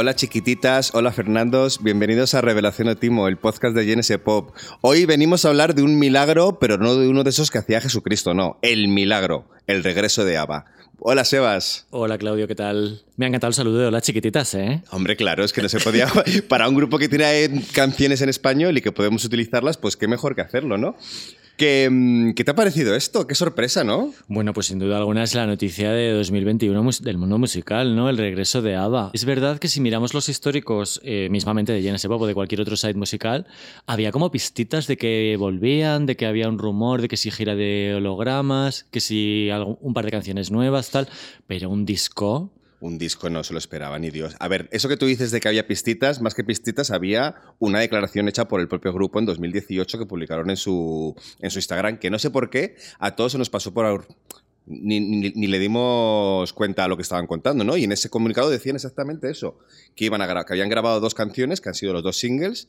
Hola chiquititas, hola Fernandos, bienvenidos a Revelación Otimo, el podcast de GNS Pop. Hoy venimos a hablar de un milagro, pero no de uno de esos que hacía Jesucristo, no, el milagro, el regreso de Ava. Hola Sebas. Hola Claudio, ¿qué tal? Me ha encantado el saludo de hola chiquititas, ¿eh? Hombre, claro, es que no se podía. Para un grupo que tiene canciones en español y que podemos utilizarlas, pues qué mejor que hacerlo, ¿no? Mm, ¿Qué, te ha parecido esto? Qué sorpresa, ¿no? Bueno, pues sin duda alguna es la noticia de 2021 del mundo musical, ¿no? El regreso de ABBA. Es verdad que si miramos los históricos, eh, mismamente de Genesis Pop o de cualquier otro site musical, había como pistitas de que volvían, de que había un rumor de que si gira de hologramas, que si un par de canciones nuevas, tal, pero un disco un disco no se lo esperaba ni Dios. A ver, eso que tú dices de que había pistitas, más que pistitas, había una declaración hecha por el propio grupo en 2018 que publicaron en su, en su Instagram, que no sé por qué a todos se nos pasó por... Ni, ni, le dimos cuenta a lo que estaban contando, ¿no? Y en ese comunicado decían exactamente eso, que, iban a que habían grabado dos canciones, que han sido los dos singles,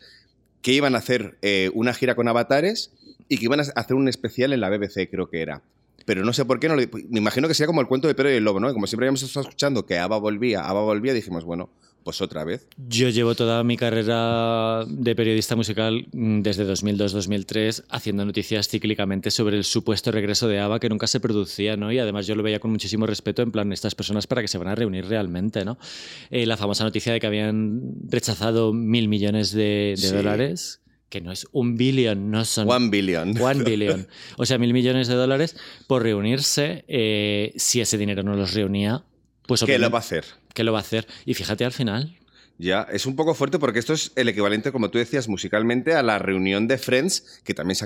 que iban a hacer eh, una gira con avatares y que iban a hacer un especial en la BBC, creo que era pero no sé por qué no Me imagino que sea como el cuento de Pedro y el Lobo, ¿no? Como siempre habíamos estado escuchando que Ava volvía, Ava volvía, dijimos, bueno, pues otra vez. Yo llevo toda mi carrera de periodista musical mm, desde 2002-2003 haciendo noticias cíclicamente sobre el supuesto regreso de ABBA que nunca se producía, ¿no? Y además yo lo veía con muchísimo respeto en plan estas personas para que se van a reunir realmente, ¿no? Eh, la famosa noticia de que habían rechazado mil millones de, dólares que no es un billón, no son... One billion. One billion. O sea, mil millones de dólares por reunirse. Eh, si ese dinero no los reunía, pues... ¿Qué lo va a hacer? ¿Qué lo va a hacer? Y fíjate al final... Ya, es un poco fuerte porque esto es el equivalente, como tú decías, musicalmente a la reunión de Friends que también se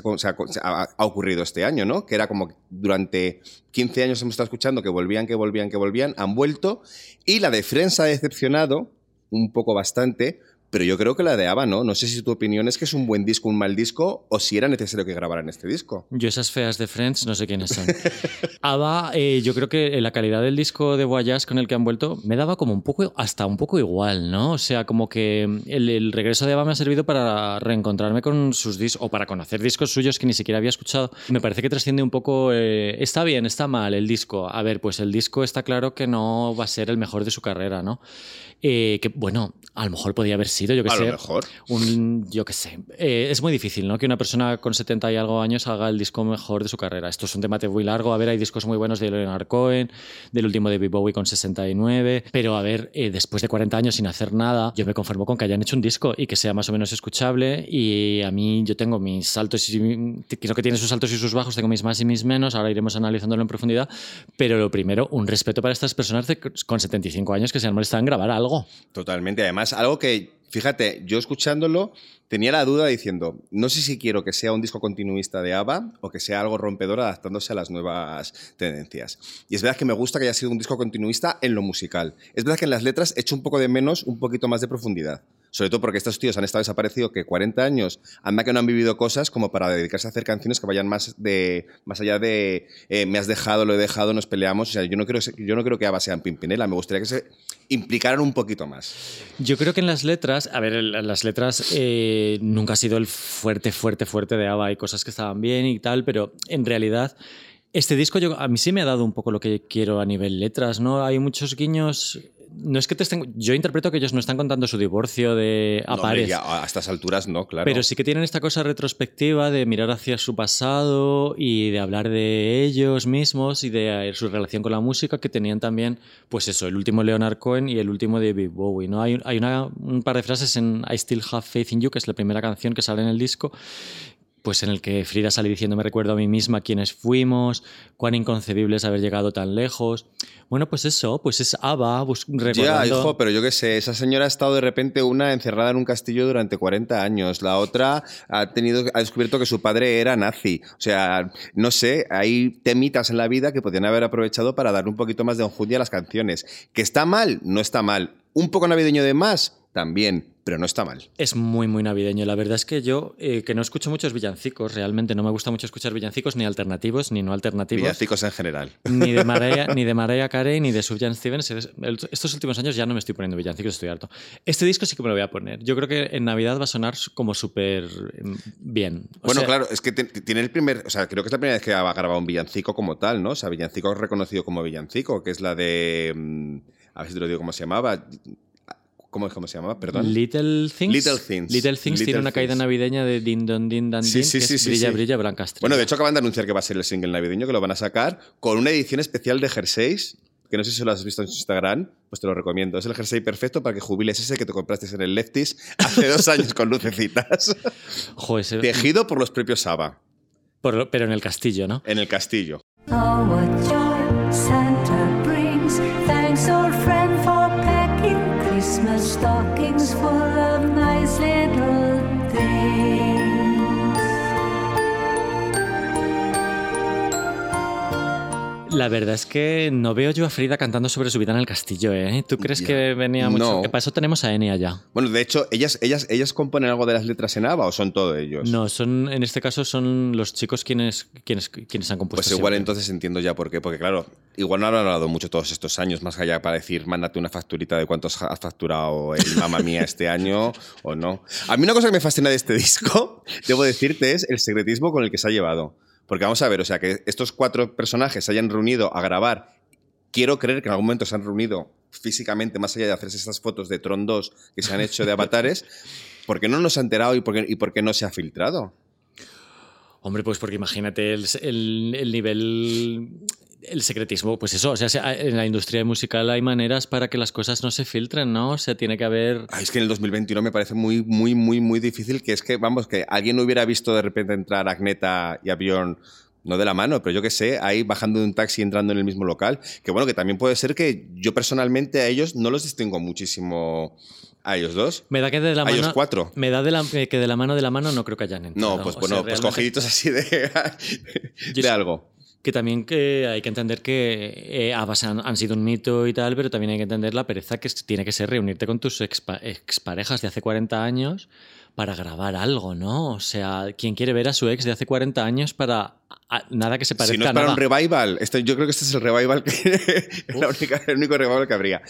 ha, ocurrido este año, ¿no? Que era como durante 15 años hemos estado escuchando que volvían, que volvían, que volvían, han vuelto y la de Friends ha decepcionado un poco bastante pero yo creo que la de ABBA no. No sé si tu opinión es que es un buen disco, un mal disco, o si era necesario que grabaran este disco. Yo esas feas de Friends no sé quiénes son. ABBA, eh, yo creo que la calidad del disco de Voyage con el que han vuelto me daba como un poco, hasta un poco igual, ¿no? O sea, como que el, regreso de ABBA me ha servido para reencontrarme con sus discos, o para conocer discos suyos que ni siquiera había escuchado. Me parece que trasciende un poco, eh, está bien, está mal el disco. A ver, pues el disco está claro que no va a ser el mejor de su carrera, ¿no? Eh, que bueno, a lo mejor podía haber sido, yo que a sé. Lo mejor. Un, yo que sé. Eh, es muy difícil, ¿no? Que una persona con 70 y algo años haga el disco mejor de su carrera. Esto es un debate muy largo. A ver, hay discos muy buenos de Leonard Cohen, del último de Bowie con 69. Pero a ver, eh, después de 40 años sin hacer nada, yo me conformo con que hayan hecho un disco y que sea más o menos escuchable. Y a mí, yo tengo mis saltos y. Creo que tiene sus altos y sus bajos, tengo mis más y mis menos. Ahora iremos analizándolo en profundidad. Pero lo primero, un respeto para estas personas con 75 años que se han molestado en grabar algo. Totalmente. Además, algo que, fíjate, yo escuchándolo tenía la duda diciendo, no sé si quiero que sea un disco continuista de ABBA o que sea algo rompedor adaptándose a las nuevas tendencias. Y es verdad que me gusta que haya sido un disco continuista en lo musical. Es verdad que en las letras he hecho un poco de menos, un poquito más de profundidad sobre todo porque estos tíos han estado desaparecidos que 40 años, anda que no han vivido cosas como para dedicarse a hacer canciones que vayan más, de, más allá de eh, me has dejado, lo he dejado, nos peleamos. O sea, yo no creo, yo no creo que Ava sean Pimpinela, me gustaría que se implicaran un poquito más. Yo creo que en las letras, a ver, las letras eh, nunca ha sido el fuerte, fuerte, fuerte de Ava, hay cosas que estaban bien y tal, pero en realidad... Este disco yo, a mí sí me ha dado un poco lo que quiero a nivel letras, ¿no? Hay muchos guiños no es que te estén. Yo interpreto que ellos no están contando su divorcio de a a estas alturas no, claro. Pero sí que tienen esta cosa retrospectiva de mirar hacia su pasado y de hablar de ellos mismos y de su relación con la música que tenían también, pues eso, el último Leonard Cohen y el último David Bowie. ¿no? Hay, hay un par de frases en I Still Have Faith in You, que es la primera canción que sale en el disco, pues en el que Frida sale diciendo me recuerdo a mí misma quiénes fuimos, cuán inconcebible es haber llegado tan lejos. Bueno, pues eso, pues es Ava recordando... Ya, hijo, pero yo qué sé, esa señora ha estado de repente una encerrada en un castillo durante 40 años, la otra ha, tenido, ha descubierto que su padre era nazi. O sea, no sé, hay temitas en la vida que podrían haber aprovechado para dar un poquito más de enjundia a las canciones. ¿Que está mal? No está mal. ¿Un poco navideño de más? También pero no está mal. Es muy, muy navideño. La verdad es que yo, eh, que no escucho muchos villancicos, realmente no me gusta mucho escuchar villancicos, ni alternativos, ni no alternativos. Villancicos en general. Ni de Mariah, ni de Mariah Carey, ni de Sufjan Stevens. Estos últimos años ya no me estoy poniendo villancicos, estoy harto. Este disco sí que me lo voy a poner. Yo creo que en Navidad va a sonar como súper em, bien. bueno, claro, es que tiene el primer, o sea, creo que es la primera vez que va a grabar un villancico como tal, ¿no? O sea, villancico reconocido como villancico, que es la de, mm, a ver si te lo digo cómo se llamaba, ¿Cómo, ¿Cómo se llama? Perdón. Little Things. Little Things. Little Things Little tiene una caída Things. navideña de Din Don Din Dan Sí, Din, sí, que sí, es sí, Brilla, sí. Brilla, Blanca Estrella. Bueno, de hecho acaban de anunciar que va a ser el single navideño, que lo van a sacar con una edición especial de jerseys, que no sé si lo has visto en su Instagram, pues te lo recomiendo. Es el jersey perfecto para que jubiles ese que te compraste en el Lefties hace dos años con lucecitas. Jo, ese- Tejido por los propios Saba, por pero en el castillo, ¿no? en el castillo. Oh, La verdad es que no veo yo a Frida cantando sobre su vida en el castillo, ¿eh? ¿Tú crees Ya. que venía mucho? No. Que para eso tenemos a Enya ya. Bueno, de hecho, ¿ellas, ellas, ¿ellas componen algo de las letras en ABBA o son todos ellos? No, son, en este caso son los chicos quienes, quienes, quienes han compuesto. Pues igual siempre. entonces entiendo ya por qué. Porque claro, igual no han hablado mucho todos estos años, más allá para decir, mándate una facturita de cuántos has facturado el Mamma Mía este año o no. A mí una cosa que me fascina de este disco, debo decirte, es el secretismo con el que se ha llevado. Porque vamos a ver, o sea, que estos cuatro personajes se hayan reunido a grabar. Quiero creer que en algún momento se han reunido físicamente, más allá de hacerse estas fotos de Tron 2 que se han hecho de avatares. ¿Por qué no nos ha enterado y por qué, y por qué no se ha filtrado? Hombre, pues porque imagínate el, el- el nivel. El secretismo, pues eso, o sea, se- en la industria musical hay maneras para que las cosas no se filtren, ¿no? O sea, tiene que haber. Ay, es que en el 2021 me parece muy, muy, muy, muy difícil que es que, vamos, que alguien hubiera visto de repente entrar Agneta y a Bjorn, no de la mano, pero yo que sé, ahí bajando de un taxi y entrando en el mismo local. Que bueno, que también puede ser que yo personalmente a ellos no los distingo muchísimo a ellos dos. Me da que de la A mano. ellos cuatro. Me da de la, que de la mano de la mano no creo que hayan entrado. No, pues O bueno, sea, pues cogiditos así de, de Yo- algo. Que también que hay que entender que eh, han, han sido un mito y tal, pero también hay que entender la pereza que tiene que ser reunirte con tus expa- exparejas de hace 40 años para grabar algo, ¿no? O sea, ¿quién quiere ver a su ex de hace 40 años para a- nada que se parezca Si no es a para nada? un revival, este, yo creo que este es el revival que es la única- el único revival que habría.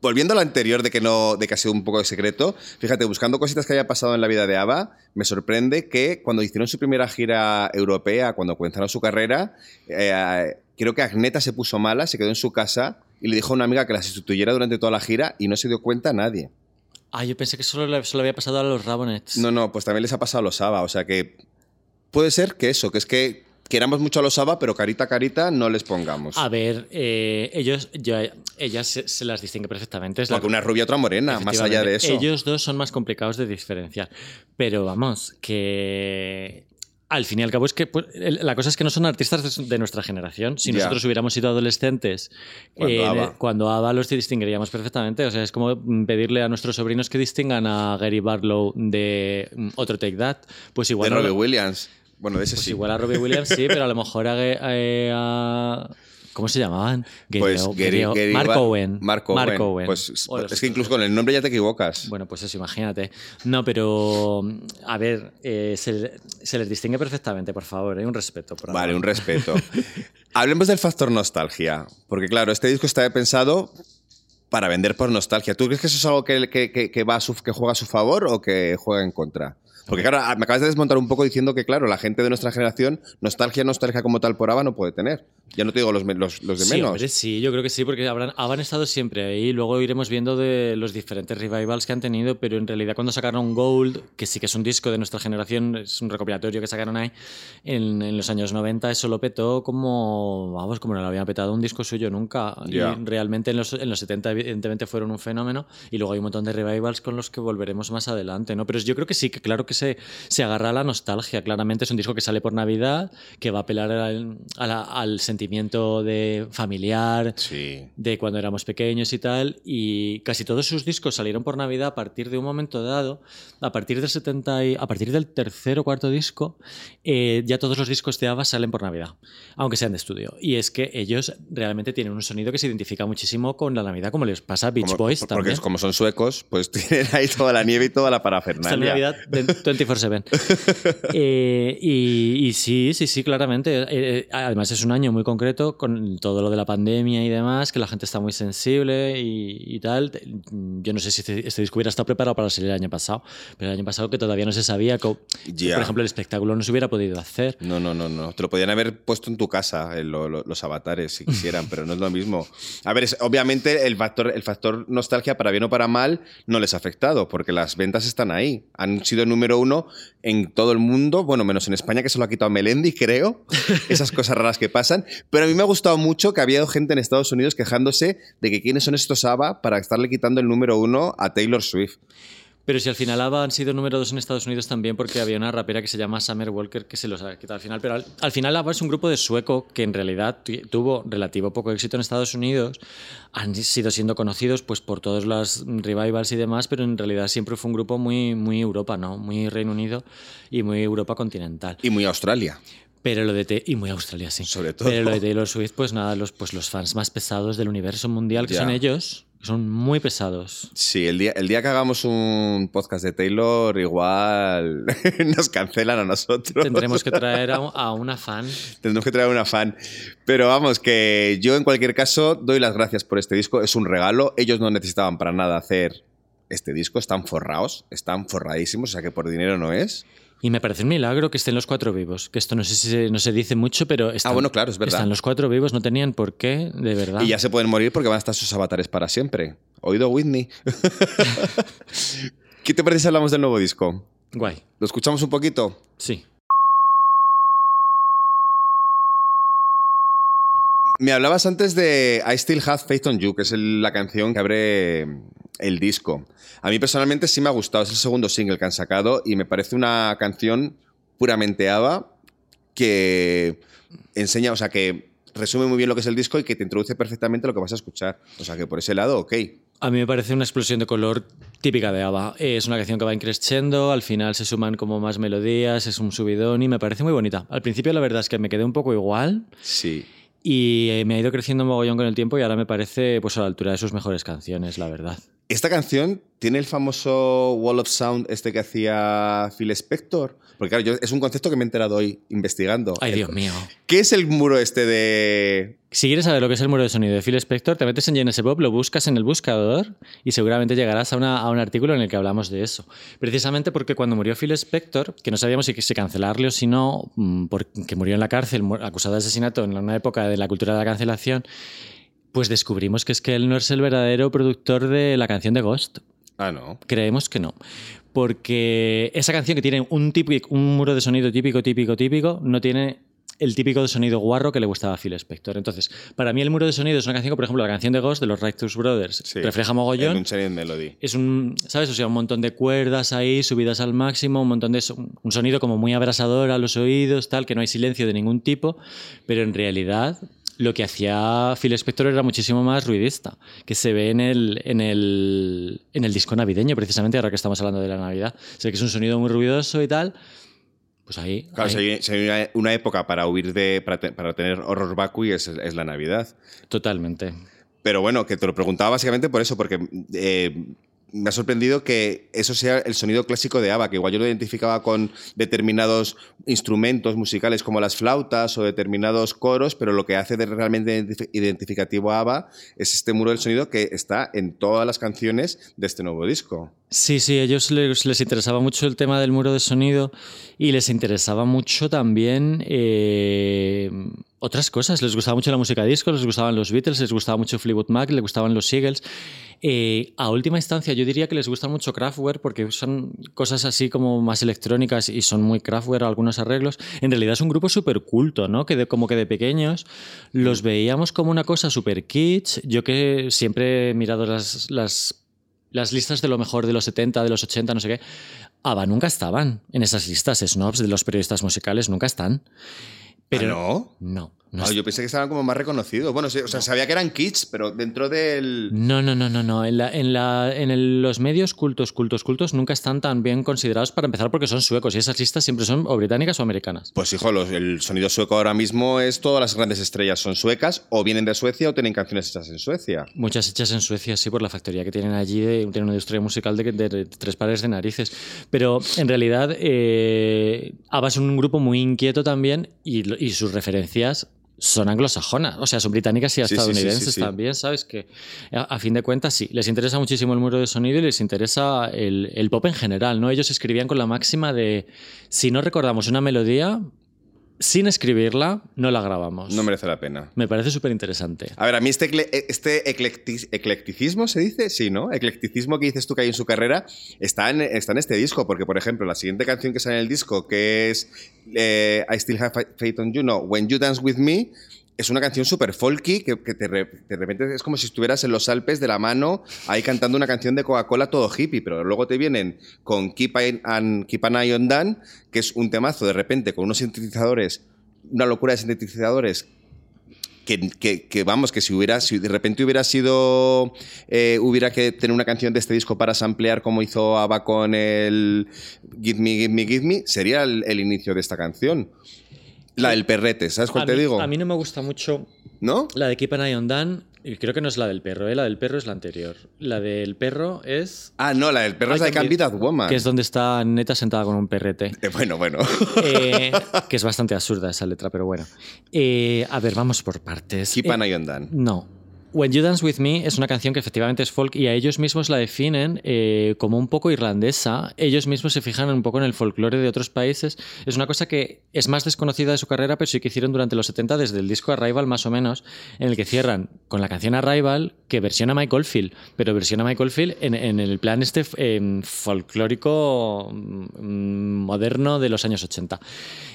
Volviendo a lo anterior de que no, de que ha sido un poco de secreto, fíjate, buscando cositas que haya pasado en la vida de ABBA, me sorprende que cuando hicieron su primera gira europea, cuando comenzaron su carrera, eh, creo que Agneta se puso mala, se quedó en su casa y le dijo a una amiga que la sustituyera durante toda la gira y no se dio cuenta nadie. Ah, yo pensé que solo le, solo había pasado a los Rabonettes. No, no, pues también les ha pasado a los ABBA, o sea que puede ser que eso, que es que queramos mucho a los ABBA, pero carita a carita no les pongamos. A ver, eh, ellos, yo- ellas se, se las distingue perfectamente. Es la- Porque una rubia, otra morena, más allá de eso. Ellos dos son más complicados de diferenciar. Pero vamos, que al fin y al cabo es que pues, la cosa es que no son artistas de, nuestra generación. Si Ya. nosotros hubiéramos sido adolescentes, Cuando eh, ABBA. cuando ABBA los distinguiríamos perfectamente. O sea, es como pedirle a nuestros sobrinos que distingan a Gary Barlow de mm, otro Take That. Pues igual de no- Robbie Williams. Bueno, de ese pues sí. igual a Robbie Williams sí, pero a lo mejor a, a- a- ¿Cómo se llamaban? Pues Gary- Gary Mark Owen. Mark Owen. Owen. Pues los- es que incluso con el nombre ya te equivocas. Bueno, pues eso, imagínate. No, pero a ver, eh, se, se les distingue perfectamente, por favor, hay un respeto. Por Vale, un respeto. Hablemos del factor nostalgia. Porque claro, este disco está pensado para vender por nostalgia. ¿Tú crees que eso es algo que, que- que- que va a su- que juega a su favor o que juega en contra? Porque claro, me acabas de desmontar un poco diciendo que, claro, la gente de nuestra generación, nostalgia, nostalgia como tal por ABBA no puede tener. Ya no te digo los, los, los de Sí, menos. hombre, sí, yo creo que sí, porque habrán, habrán estado siempre ahí. Luego iremos viendo de los diferentes revivals que han tenido, pero en realidad cuando sacaron Gold, que sí que es un disco de nuestra generación, es un recopilatorio que sacaron ahí en, en los años 90, eso lo petó como, vamos, como no lo había petado un disco suyo nunca. Ya. Y realmente en los, en los 70 evidentemente fueron un fenómeno y luego hay un montón de revivals con los que volveremos más adelante, ¿no? Pero yo creo que sí, que claro que se, se agarra a la nostalgia, claramente es un disco que sale por Navidad, que va a apelar al, sentimiento de familiar, Sí. de cuando éramos pequeños y tal, y casi todos sus discos salieron por Navidad a partir de un momento dado, a partir del 70 y- a partir del tercer o cuarto disco, eh, ya todos los discos de ABBA salen por Navidad, aunque sean de estudio. Y es que ellos realmente tienen un sonido que se identifica muchísimo con la Navidad, como les pasa a Beach Como- Boys porque también. como son suecos, pues tienen ahí toda la nieve y toda la Esta parafernalia. Navidad, de- 24-7. Eh, y, y sí, sí, sí, claramente. Eh, eh, además es un año muy concreto con todo lo de la pandemia y demás, que la gente está muy sensible y, y tal. Yo no sé si este, este disco hubiera estado preparado para salir el año pasado, pero el año pasado que todavía no se sabía, que, Ya. por ejemplo, el espectáculo no se hubiera podido hacer. No, no, no, no. Te lo podían haber puesto en tu casa, eh, lo- lo- los avatares, si quisieran, pero no es lo mismo. A ver, es- obviamente el factor, el factor nostalgia, para bien o para mal, no les ha afectado, porque las ventas están ahí. Han sido número uno en todo el mundo, bueno, menos en España, que se lo ha quitado Melendi, creo. Esas cosas raras que pasan. Pero a mí me ha gustado mucho que había gente en Estados Unidos quejándose de que quiénes son estos ABBA para estarle quitando el número uno a Taylor Swift. Pero si al final ABBA han sido número dos en Estados Unidos también porque había una rapera que se llama Summer Walker que se los ha quitado al final. Pero al, al final ABBA es un grupo de sueco que en realidad tu- tuvo relativo poco éxito en Estados Unidos. Han sido siendo conocidos pues por todas las revivals y demás, pero en realidad siempre fue un grupo muy, muy Europa, ¿no? Muy Reino Unido y muy Europa continental. Y muy Australia. Pero lo de y muy Australia, sí. Sobre todo. Pero lo de Taylor Swift, pues nada, los, pues los fans más pesados del universo mundial, que son ellos, son muy pesados. Sí, el día, el día que hagamos un podcast de Taylor, igual nos cancelan a nosotros. Tendremos que traer a, a una fan. Tendremos que traer una fan. Pero vamos, que yo en cualquier caso doy las gracias por este disco. Es un regalo. Ellos no necesitaban para nada hacer este disco. Están forrados, están forradísimos, o sea que por dinero no es. Y me parece un milagro que estén los cuatro vivos. Que esto no sé si se, no se dice mucho, pero están, Ah, bueno, claro, es verdad. están los cuatro vivos, no tenían por qué, de verdad. Y ya se pueden morir porque van a estar sus avatares para siempre. ¿Oído, Whitney? ¿Qué te parece si hablamos del nuevo disco? Guay, ¿Lo escuchamos un poquito? sí. Me hablabas antes de I Still Have Faith on You, que es el- la canción que abre el disco. A mí personalmente sí me ha gustado, es el segundo single que han sacado y me parece una canción puramente ABBA que enseña, o sea, que resume muy bien lo que es el disco y que te introduce perfectamente lo que vas a escuchar. O sea, que por ese lado, ok. A mí me parece una explosión de color típica de ABBA. Es una canción que va increciendo, al final se suman como más melodías, es un subidón y me parece muy bonita. Al principio la verdad es que me quedé un poco igual Sí. Y eh, me ha ido creciendo mogollón con el tiempo y ahora me parece pues a la altura de sus mejores canciones, la verdad. Esta canción tiene el famoso Wall of Sound este que hacía Phil Spector. Porque claro, yo- es un concepto que me he enterado hoy investigando. Ay, El- Dios mío. ¿Qué es el muro este de Si quieres saber lo que es el muro de sonido de Phil Spector, te metes en GNS Pop, lo buscas en el buscador y seguramente llegarás a, una- a un artículo en el que hablamos de eso. Precisamente porque cuando murió Phil Spector, que no sabíamos si, si cancelarle o si no, mm, porque murió en la cárcel acusado de asesinato en una época de la cultura de la cancelación, pues descubrimos que es que él no es el verdadero productor de la canción de Ghost. Ah, no. Creemos que no. Porque esa canción que tiene un, típico, un muro de sonido típico, típico, típico, no tiene el típico sonido guarro que le gustaba a Phil Spector. Entonces, para mí el muro de sonido es una canción que, por ejemplo, la canción de Ghost de los Righteous Brothers Sí. refleja mogollón. Unchained Melody. Es un, ¿sabes? O sea, un montón de cuerdas ahí, subidas al máximo, un montón de... so- Un sonido como muy abrasador a los oídos, tal, que no hay silencio de ningún tipo, pero en realidad lo que hacía Phil Spector era muchísimo más ruidista, que se ve en el, en el, en el disco navideño, precisamente, ahora que estamos hablando de la Navidad. Sé que es un sonido muy ruidoso y tal, pues ahí... Claro, ahí, si hay, si hay una, época para huir de. para, te- para tener horror vacui es, es la Navidad. Totalmente. Pero bueno, que te lo preguntaba básicamente por eso, porque eh, me ha sorprendido que eso sea el sonido clásico de ABBA, que igual yo lo identificaba con determinados instrumentos musicales como las flautas o determinados coros, pero lo que hace de realmente identif- identificativo a ABBA es este muro del sonido que está en todas las canciones de este nuevo disco. Sí, sí, a ellos les, les interesaba mucho el tema del muro de sonido y les interesaba mucho también eh, otras cosas. Les gustaba mucho la música disco, les gustaban los Beatles, les gustaba mucho Fleetwood Mac, les gustaban los Eagles. Eh, a última instancia, yo diría que les gusta mucho Kraftwerk porque son cosas así como más electrónicas y son muy Kraftwerk algunos arreglos. En realidad es un grupo súper culto, ¿no? Que de, como que de pequeños los veíamos como una cosa súper kitsch. Yo que siempre he mirado las, las listas de lo mejor de los 70, de los 80, no sé qué, ABBA nunca estaban en esas listas snobs de los periodistas musicales, nunca están. Pero ¿Ah, no? no. No Ah, es- yo pensé que estaban como más reconocidos. Bueno, o sea, sabía que eran kits, pero dentro del. No, no, no, no, no. En, la- en, la- en el- los medios cultos, cultos, cultos nunca están tan bien considerados para empezar porque son suecos y esas listas siempre son o británicas o americanas. Pues hijo, los- el sonido sueco ahora mismo es todas las grandes estrellas son suecas, o vienen de Suecia o tienen canciones hechas en Suecia. Muchas hechas en Suecia, sí, por la factoría que tienen allí, de- tienen una industria musical de, de- de tres pares de narices. Pero en realidad, eh, ABBA es un grupo muy inquieto también y sus referencias son anglosajonas, o sea, son británicas y Sí, estadounidenses sí, sí. también, ¿sabes? Que a, a fin de cuentas sí, les interesa muchísimo el muro de sonido y les interesa el, el pop en general, ¿no? Ellos escribían con la máxima de si no recordamos una melodía, sin escribirla, no la grabamos. No merece la pena. Me parece súper interesante. A ver, a mí este, este eclecti- eclecticismo se dice, sí, ¿no? Eclecticismo que dices tú que hay en su carrera está en, está en este disco, porque por ejemplo, la siguiente canción que sale en el disco, que es eh, I Still Have Faith on You, no, When You Dance With Me, es una canción súper folky que, te de repente es como si estuvieras en los Alpes de la mano ahí cantando una canción de Coca-Cola todo hippie, pero luego te vienen con Keep, An- an, Keep an Eye on Dan, que es un temazo de repente con unos sintetizadores, una locura de sintetizadores que, vamos, que si hubiera, si de repente hubiera sido, eh, hubiera que tener una canción de este disco para samplear como hizo ABBA con el Give Me, Give Me, Give Me, sería el inicio de esta canción. La del perrete, ¿sabes cuál a te mí, digo? A mí no me gusta mucho ¿No? la de Keep an Eye on Dan. y Creo que no es la del perro, ¿eh? la del perro es la anterior. La del perro es. Ah, no, la del perro es la de Can't Be That Woman. Que es donde está Neta sentada con un perrete. Eh, bueno, bueno. Eh, que es bastante absurda esa letra, pero bueno. Eh, a ver, vamos por partes. Keep an Eye on Dan. no. When You Dance With Me es una canción que efectivamente es folk y a ellos mismos la definen eh, como un poco irlandesa. Ellos mismos se fijan un poco en el folclore de otros países. Es una cosa que es más desconocida de su carrera, pero sí que hicieron durante los 70 desde el disco Arrival más o menos, en el que cierran con la canción Arrival que versiona Mike Oldfield, pero versiona Mike Oldfield en, en el plan este eh, folclórico mm, moderno de los años 80.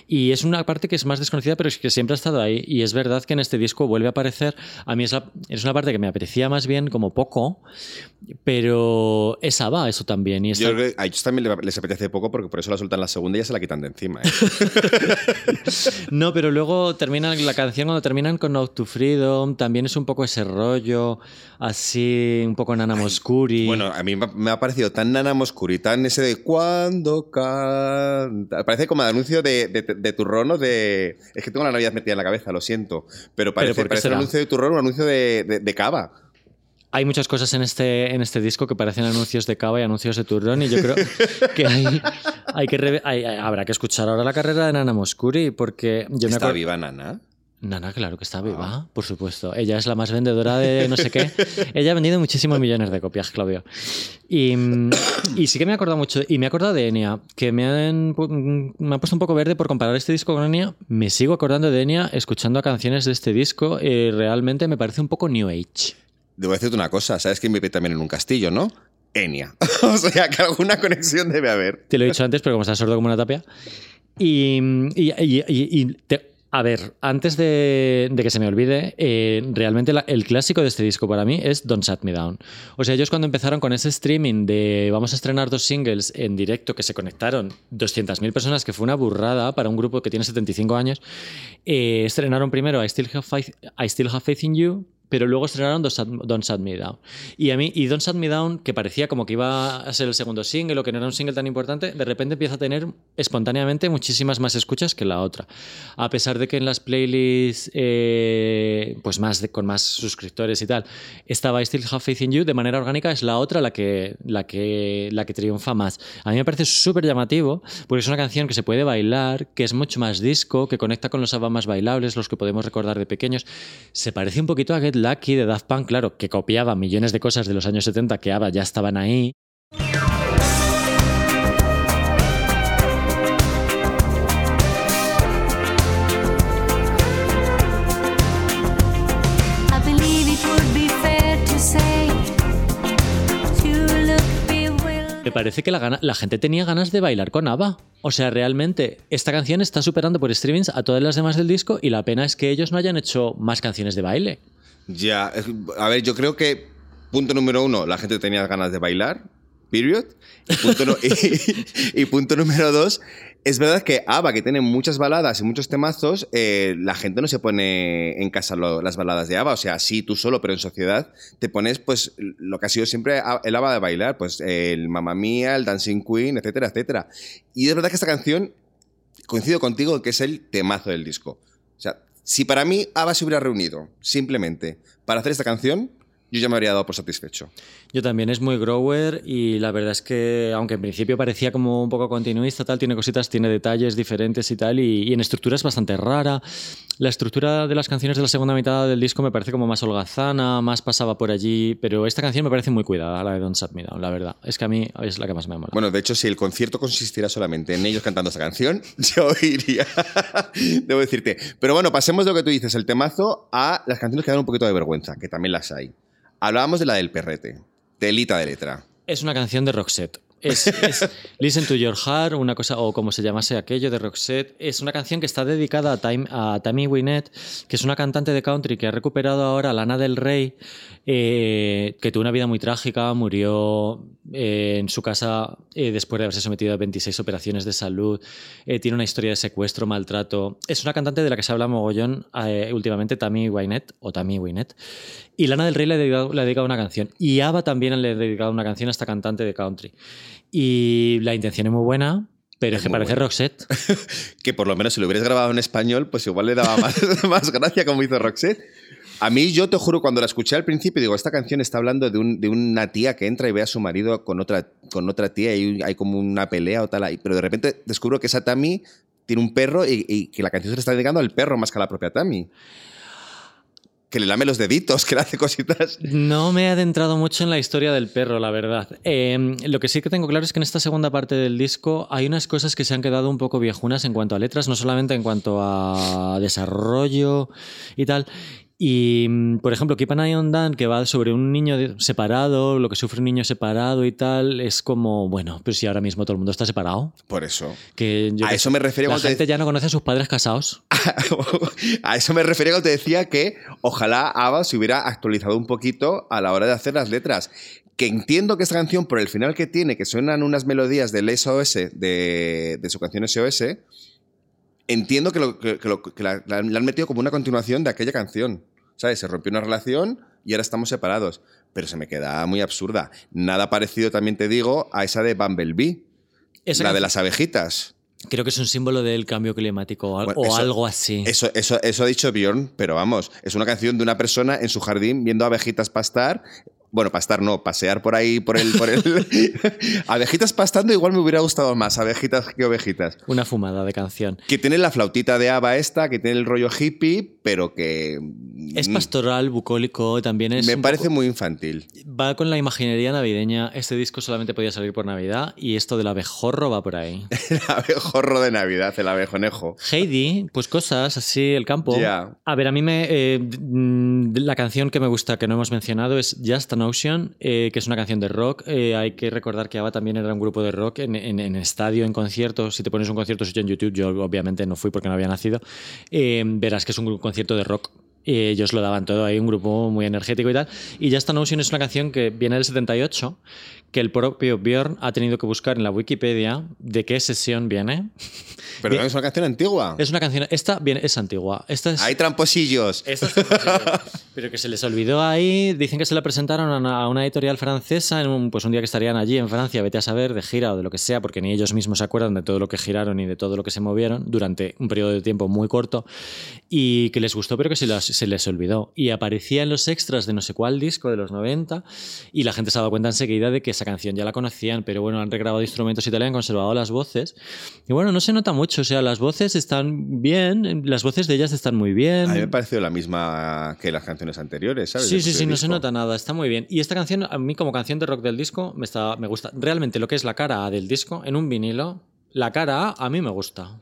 Y es una parte que es más desconocida, pero es que siempre ha estado ahí. Y es verdad que en este disco vuelve a aparecer. A mí es, la- es una parte que me aprecia más bien como poco, pero es ABBA eso también. Y esta- Yo creo que a ellos también les apetece poco porque por eso la sueltan la segunda y ya se la quitan de encima. ¿eh? No, pero luego termina la canción cuando terminan con Out to Freedom, también es un poco ese rollo, así, un poco Nana Moscuri. Bueno, a mí me ha- parecido tan Nana Moscuri, tan ese de cuando canta. Parece como el anuncio de, de, de turrón o de. Es que tengo la Navidad metida en la cabeza, lo siento. Pero parece, ¿por qué parece un anuncio de turrón un anuncio de, de, de cava. Hay muchas cosas en este, en este disco que parecen anuncios de cava y anuncios de turrón y yo creo que hay, hay que hay- habrá que escuchar ahora la carrera de Nana Moscuri porque yo Está viva Nana. Nana, claro que está viva, por supuesto. Ella es la más vendedora de no sé qué. Ella ha vendido muchísimos millones de copias, Claudio. Y, mm, y sí que me he acordado mucho. Y me he acordado de Enya, que me han, pu- me ha puesto un poco verde por comparar este disco con Enya. Me sigo acordando de Enya escuchando canciones de este disco. eh, realmente me parece un poco New Age. Debo decirte una cosa, ¿sabes quién vive también en un castillo, no? Enya. o sea, que alguna conexión debe haber. Te lo he dicho antes, pero como estás sordo como una tapia. Y, y- y- a ver, antes de, que se me olvide, eh, realmente el clásico de este disco para mí es Don't Shut Me Down. O sea, ellos cuando empezaron con ese streaming de vamos a estrenar dos singles en directo que se conectaron 200.000 personas, que fue una burrada para un grupo que tiene 75 años, eh, estrenaron primero I Still Have I Still Have Faith in You, pero luego estrenaron Don't Shut, Me Down. Y a mí, y Don't Shut Me Down, que parecía como que iba a ser el segundo single o que no era un single tan importante, de repente empieza a tener espontáneamente muchísimas más escuchas que la otra. A pesar de que en las playlists, eh, pues más de- con más suscriptores y tal, estaba I Still Have Faith in You, de manera orgánica es la otra la que, la que, la que triunfa más. A mí me parece súper llamativo, porque es una canción que se puede bailar, que es mucho más disco, que conecta con los ABBA más bailables, los que podemos recordar de pequeños. Se parece un poquito a Get Lucky de Daft Punk, claro, que copiaba millones de cosas de los años 70 que ABBA ya estaban ahí. Me parece que la, gana- la gente tenía ganas de bailar con ABBA. O sea, realmente, esta canción está superando por streamings a todas las demás del disco y la pena es que ellos no hayan hecho más canciones de baile. Ya, a ver, yo creo que punto número uno, la gente tenía ganas de bailar. period. Y punto, nu- y- y punto número dos, es verdad que ABBA, que tiene muchas baladas y muchos temazos, eh, la gente no se pone en casa lo- las baladas de ABBA. O sea, sí, tú solo, pero en sociedad te pones pues lo que ha sido siempre el ABBA de bailar, pues el Mamma Mía, el Dancing Queen, etcétera, etcétera. Y es verdad que esta canción, coincido contigo, que es el temazo del disco. O sea, si para mí ABBA se hubiera reunido simplemente para hacer esta canción, yo ya me habría dado por satisfecho. Yo también es muy grower y la verdad es que, aunque en principio parecía como un poco continuista, tal, tiene cositas, tiene detalles diferentes y tal, y, y en estructura es bastante rara. La estructura de las canciones de la segunda mitad del disco me parece como más holgazana, más pasaba por allí, pero esta canción me parece muy cuidada, la de Don't Shut Me Down, la verdad. Es que a mí es la que más me mola. Bueno, de hecho, si el concierto consistiera solamente en ellos cantando esta canción, yo iría. Debo decirte. Pero bueno, pasemos de lo que tú dices, el temazo, a las canciones que dan un poquito de vergüenza, que también las hay. Hablábamos de la del perrete. Telita de letra. Es una canción de Roxette. Es, es Listen to Your Heart, una cosa, o como se llamase aquello de Roxette. Es una canción que está dedicada a, Time- a Tammy Wynette, que es una cantante de country que ha recuperado ahora a Lana del Rey, eh, que tuvo una vida muy trágica, murió eh, en su casa eh, después de haberse sometido a 26 operaciones de salud, tiene una historia de secuestro, maltrato. Es una cantante de la que se habla mogollón últimamente, Tammy Wynette, o Tammy Wynette. Y Lana del Rey le ha, dedicado, le ha dedicado una canción. Y ABBA también le ha dedicado una canción a esta cantante de country. Y la intención es muy buena, pero es, Es que parece. Roxette. Que por lo menos si lo hubieras grabado en español, pues igual le daba más, más gracia como hizo Roxette. A mí, yo te juro, cuando la escuché al principio, digo, esta canción está hablando de, un- de una tía que entra y ve a su marido con otra, con otra tía y hay como una pelea o tal. ahí. Pero de repente descubro que esa Tammy tiene un perro y, y que la canción se le está dedicando al perro más que a la propia Tammy. Que le lame los deditos, que le hace cositas. No me he adentrado mucho en la historia del perro, la verdad. Eh, lo que sí que tengo claro es que en esta segunda parte del disco hay unas cosas que se han quedado un poco viejunas en cuanto a letras, no solamente en cuanto a desarrollo y tal. Y, mm, por ejemplo, Keep an Eye on Dan, que va sobre un niño separado, lo que sufre un niño separado y tal, es como, bueno, pero si ahora mismo todo el mundo está separado. Por eso. Que yo A eso me refiero La cuando te gente ya no conoce a sus padres casados. a eso me refería cuando te decía que ojalá ABBA se hubiera actualizado un poquito a la hora de hacer las letras. Que entiendo que esta canción, por el final que tiene, que suenan unas melodías del SOS, de, de su canción SOS, entiendo que, lo- que- que lo- que la, la- la han metido como una continuación de aquella canción. ¿Sabes? Se rompió una relación y ahora estamos separados. Pero se me queda muy absurda. Nada parecido, también te digo, a esa de Bumblebee, Esa la de las abejitas. Creo que es un símbolo del cambio climático o, al- Bueno, o eso- algo así. Eso, eso, eso ha dicho Bjorn, pero vamos, es una canción de una persona en su jardín viendo abejitas pastar. Bueno, pastar no, pasear por ahí, por el. Por el abejitas pastando igual me hubiera gustado más, abejitas que ovejitas. Una fumada de canción. Que tiene la flautita de Ava esta, que tiene el rollo hippie, pero que. Es mm, pastoral, bucólico, también es. Me parece poco- muy infantil. Va con la imaginería navideña. Este disco solamente podía salir por Navidad y esto del abejorro va por ahí. El abejorro de Navidad, el abejonejo. Heidi, pues cosas así, el campo. Ya. A ver, a mí me. eh, mm, la canción que me gusta, que no hemos mencionado, es Just an Ocean, eh, que es una canción de rock. Eh, hay que recordar que ABBA también era un grupo de rock en, en- en estadio, en conciertos. Si te pones un concierto suyo en YouTube, yo obviamente no fui porque no había nacido, eh, verás que es un concierto de rock. Y ellos lo daban todo ahí, un grupo muy energético y tal. Y Just an Ocean es una canción que viene del 78, que el propio Björn ha tenido que buscar en la Wikipedia de qué sesión viene. Pero es una canción antigua. Es una canción. Esta viene, es antigua. Esta es. Hay tramposillos. Esta es pero que se les olvidó ahí. Dicen que se la presentaron a una, a una editorial francesa en un, pues un día que estarían allí en Francia, vete a saber, de gira o de lo que sea, porque ni ellos mismos se acuerdan de todo lo que giraron y de todo lo que se movieron durante un periodo de tiempo muy corto y que les gustó, pero que se, las- se les olvidó. Y aparecía en los extras de no sé cuál disco de los 90 y la gente se ha dado cuenta enseguida de que esa canción ya la conocían, pero bueno, han regrabado instrumentos y tal, han conservado las voces. Y bueno, no se nota mucho, o sea, las voces están bien, las voces de ellas están muy bien. A mí me ha parecido la misma que las canciones anteriores, ¿sabes? Sí, sí, sí, no se nota nada, está muy bien. Y esta canción, a mí como canción de rock del disco, me, está, me gusta. Realmente lo que es la cara A del disco en un vinilo, la cara A a mí me gusta.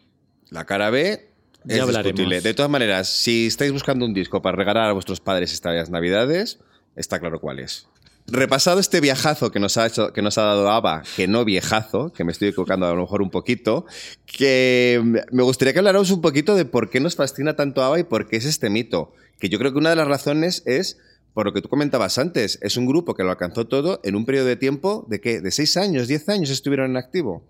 La cara B Ya es hablaremos. discutible. De todas maneras, si estáis buscando un disco para regalar a vuestros padres estas navidades, está claro cuál es. Repasado este viajazo que nos ha hecho, que nos ha dado ABBA, que no viejazo, que me estoy equivocando a lo mejor un poquito, que me gustaría que habláramos un poquito de por qué nos fascina tanto ABBA y por qué es este mito. Que yo creo que una de las razones es por lo que tú comentabas antes, es un grupo que lo alcanzó todo en un periodo de tiempo de qué? ¿De seis años, diez años estuvieron en activo?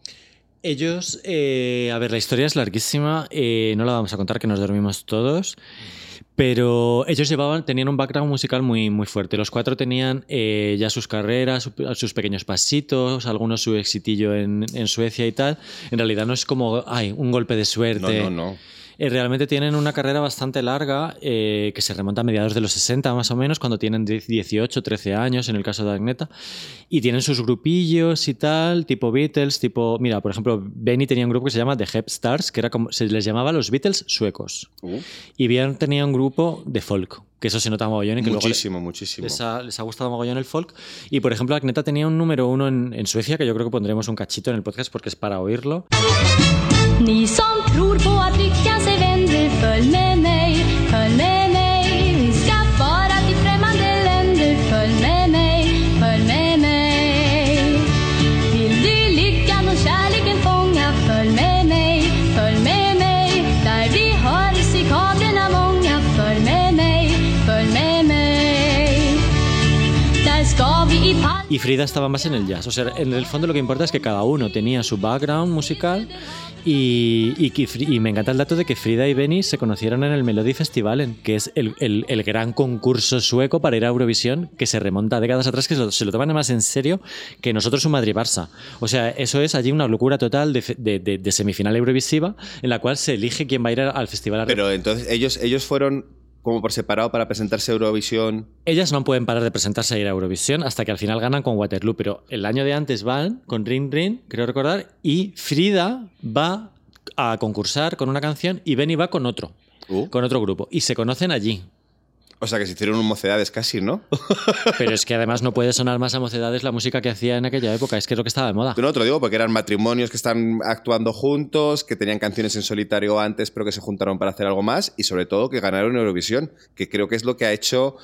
Ellos, eh, a ver, la historia es larguísima, eh, no la vamos a contar que nos dormimos todos. Pero ellos llevaban, tenían un background musical muy, muy fuerte. Los cuatro tenían eh, ya sus carreras, su- sus pequeños pasitos, algunos su exitillo en, en Suecia y tal. En realidad no es como, ay, un golpe de suerte. No, no, no. Eh, realmente tienen una carrera bastante larga eh, que se remonta a mediados de los 60 más o menos, cuando tienen 10, 18, 13 años en el caso de Agneta. Y tienen sus grupillos y tal, tipo Beatles, tipo... Mira, por ejemplo, Benny tenía un grupo que se llama The Hep Stars, que era como, se les llamaba los Beatles suecos. Uh, Y bien tenía un grupo de folk, que eso se nota mogollón y que luego muchísimo, muchísimo. les ha, les ha gustado mogollón el folk. Y por ejemplo, Agneta tenía un número uno en, en Suecia, que yo creo que pondremos un cachito en el podcast porque es para oírlo. Y Frida estaba más en el jazz. O sea, en el fondo lo que importa es que cada uno tenía su background musical y, y me encanta el dato de que Frida y Benny se conocieron en el Melody Festivalen, que es el, gran concurso sueco para ir a Eurovisión que se remonta a décadas atrás, que se lo, se toman más en serio que nosotros un Madrid-Barça. O sea, eso es allí una locura total de- de semifinal eurovisiva en la cual se elige quién va a ir al festival. Pero entonces ellos, ellos fueron como por separado para presentarse a Eurovisión. Ellas no pueden parar de presentarse a ir a Eurovisión hasta que al final ganan con Waterloo, pero el año de antes van con Ring Ring, creo recordar, y Frida va a concursar con una canción y Benny va con otro, Uh, con otro grupo, y se conocen allí. O sea que se hicieron un mocedades casi, ¿no? Pero es que además no puede sonar más a mocedades la música que hacía en aquella época, es que es lo que estaba de moda. No, te lo digo porque eran matrimonios que están actuando juntos, que tenían canciones en solitario antes, pero que se juntaron para hacer algo más y sobre todo que ganaron Eurovisión, que creo que es lo que ha hecho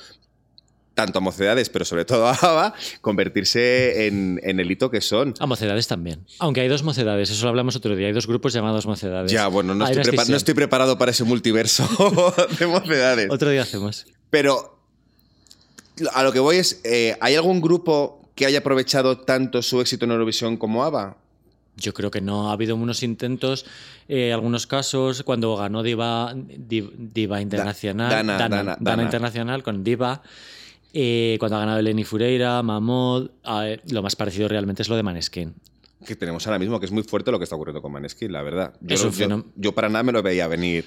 tanto a Mocedades, pero sobre todo a ABBA, convertirse en, en el hito que son. A mocedades también. Aunque hay dos mocedades, eso lo hablamos otro día. Hay dos grupos llamados mocedades. Ya, bueno, no estoy, prepa- no estoy preparado para ese multiverso de Mocedades. Otro día hacemos. Pero a lo que voy es, eh, ¿hay algún grupo que haya aprovechado tanto su éxito en Eurovisión como ABBA? Yo creo que no. Ha habido unos intentos, eh, algunos casos, cuando ganó Diva, Div- Diva Internacional, Dana, Dana, Dana. Internacional con Diva, eh, cuando ha ganado Eleni Fureira, Mamod, eh, lo más parecido realmente es lo de Maneskin. Que tenemos ahora mismo, que es muy fuerte lo que está ocurriendo con Maneskin, la verdad. Yo, yo- yo para nada me lo veía venir.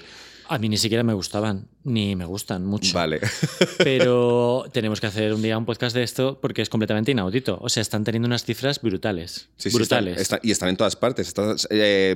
A mí ni siquiera me gustaban, ni me gustan mucho. Vale. Pero tenemos que hacer un día un podcast de esto porque es completamente inaudito. O sea, están teniendo unas cifras brutales. Sí, sí, brutales. están- están- y están en todas partes. Están eh,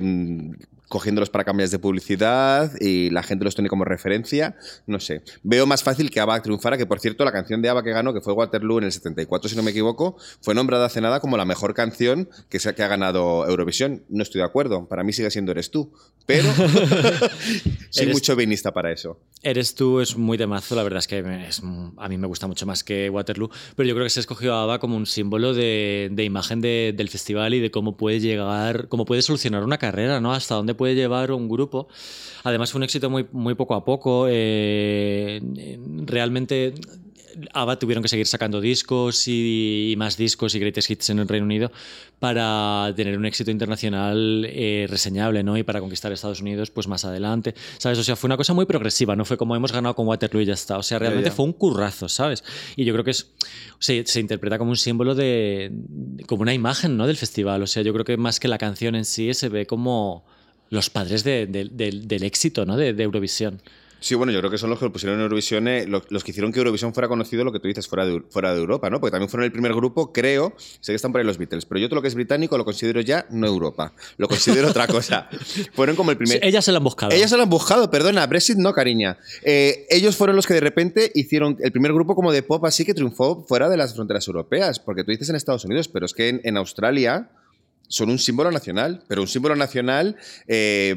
cogiéndolos para cambios de publicidad y la gente los tiene como referencia. No sé. Veo más fácil que ABBA triunfara, que por cierto, la canción de ABBA que ganó, que fue Waterloo en el 74, si no me equivoco, fue nombrada hace nada como la mejor canción que, se, que ha ganado Eurovisión. No estoy de acuerdo. Para mí sigue siendo Eres tú. Pero soy Eres- mucho vinista para eso. Eres tú es muy de mazo, la verdad es que es- a mí me gusta mucho más que Waterloo, pero yo creo que se escogió a ABBA como un símbolo de, de imagen de- del festival y de cómo puede llegar, cómo puede solucionar una carrera, ¿no? Hasta dónde puede llevar un grupo. Además fue un éxito muy, muy poco a poco. eh, realmente ABBA tuvieron que seguir sacando discos y, y más discos y greatest hits en el Reino Unido para tener un éxito internacional eh, reseñable, ¿no? Y para conquistar Estados Unidos, pues más adelante, ¿sabes? O sea, fue una cosa muy progresiva, no fue como hemos ganado con Waterloo y ya está. O sea, realmente fue un currazo, ¿sabes? Y yo creo que es se, se interpreta como un símbolo de, como una imagen, ¿no? Del festival. O sea, yo creo que más que la canción en sí se ve como los padres de- de- del- del éxito, ¿no? De, Eurovisión. Sí, bueno, yo creo que son los que lo pusieron en Eurovisión, eh, lo- los, que hicieron que Eurovisión fuera conocido, lo que tú dices, fuera de, fuera de Europa, ¿no? Porque también fueron el primer grupo, creo, sé que están por ahí los Beatles, pero yo todo lo que es británico lo considero ya no Europa, lo considero otra cosa. Fueron como el primer... Sí, ellas se la han buscado. Ellas se lo han buscado, perdona, Brexit no, cariña. Eh, ellos fueron los que de repente hicieron el primer grupo como de pop así que triunfó fuera de las fronteras europeas, porque tú dices en Estados Unidos, pero es que en, en Australia son un símbolo nacional, pero un símbolo nacional eh,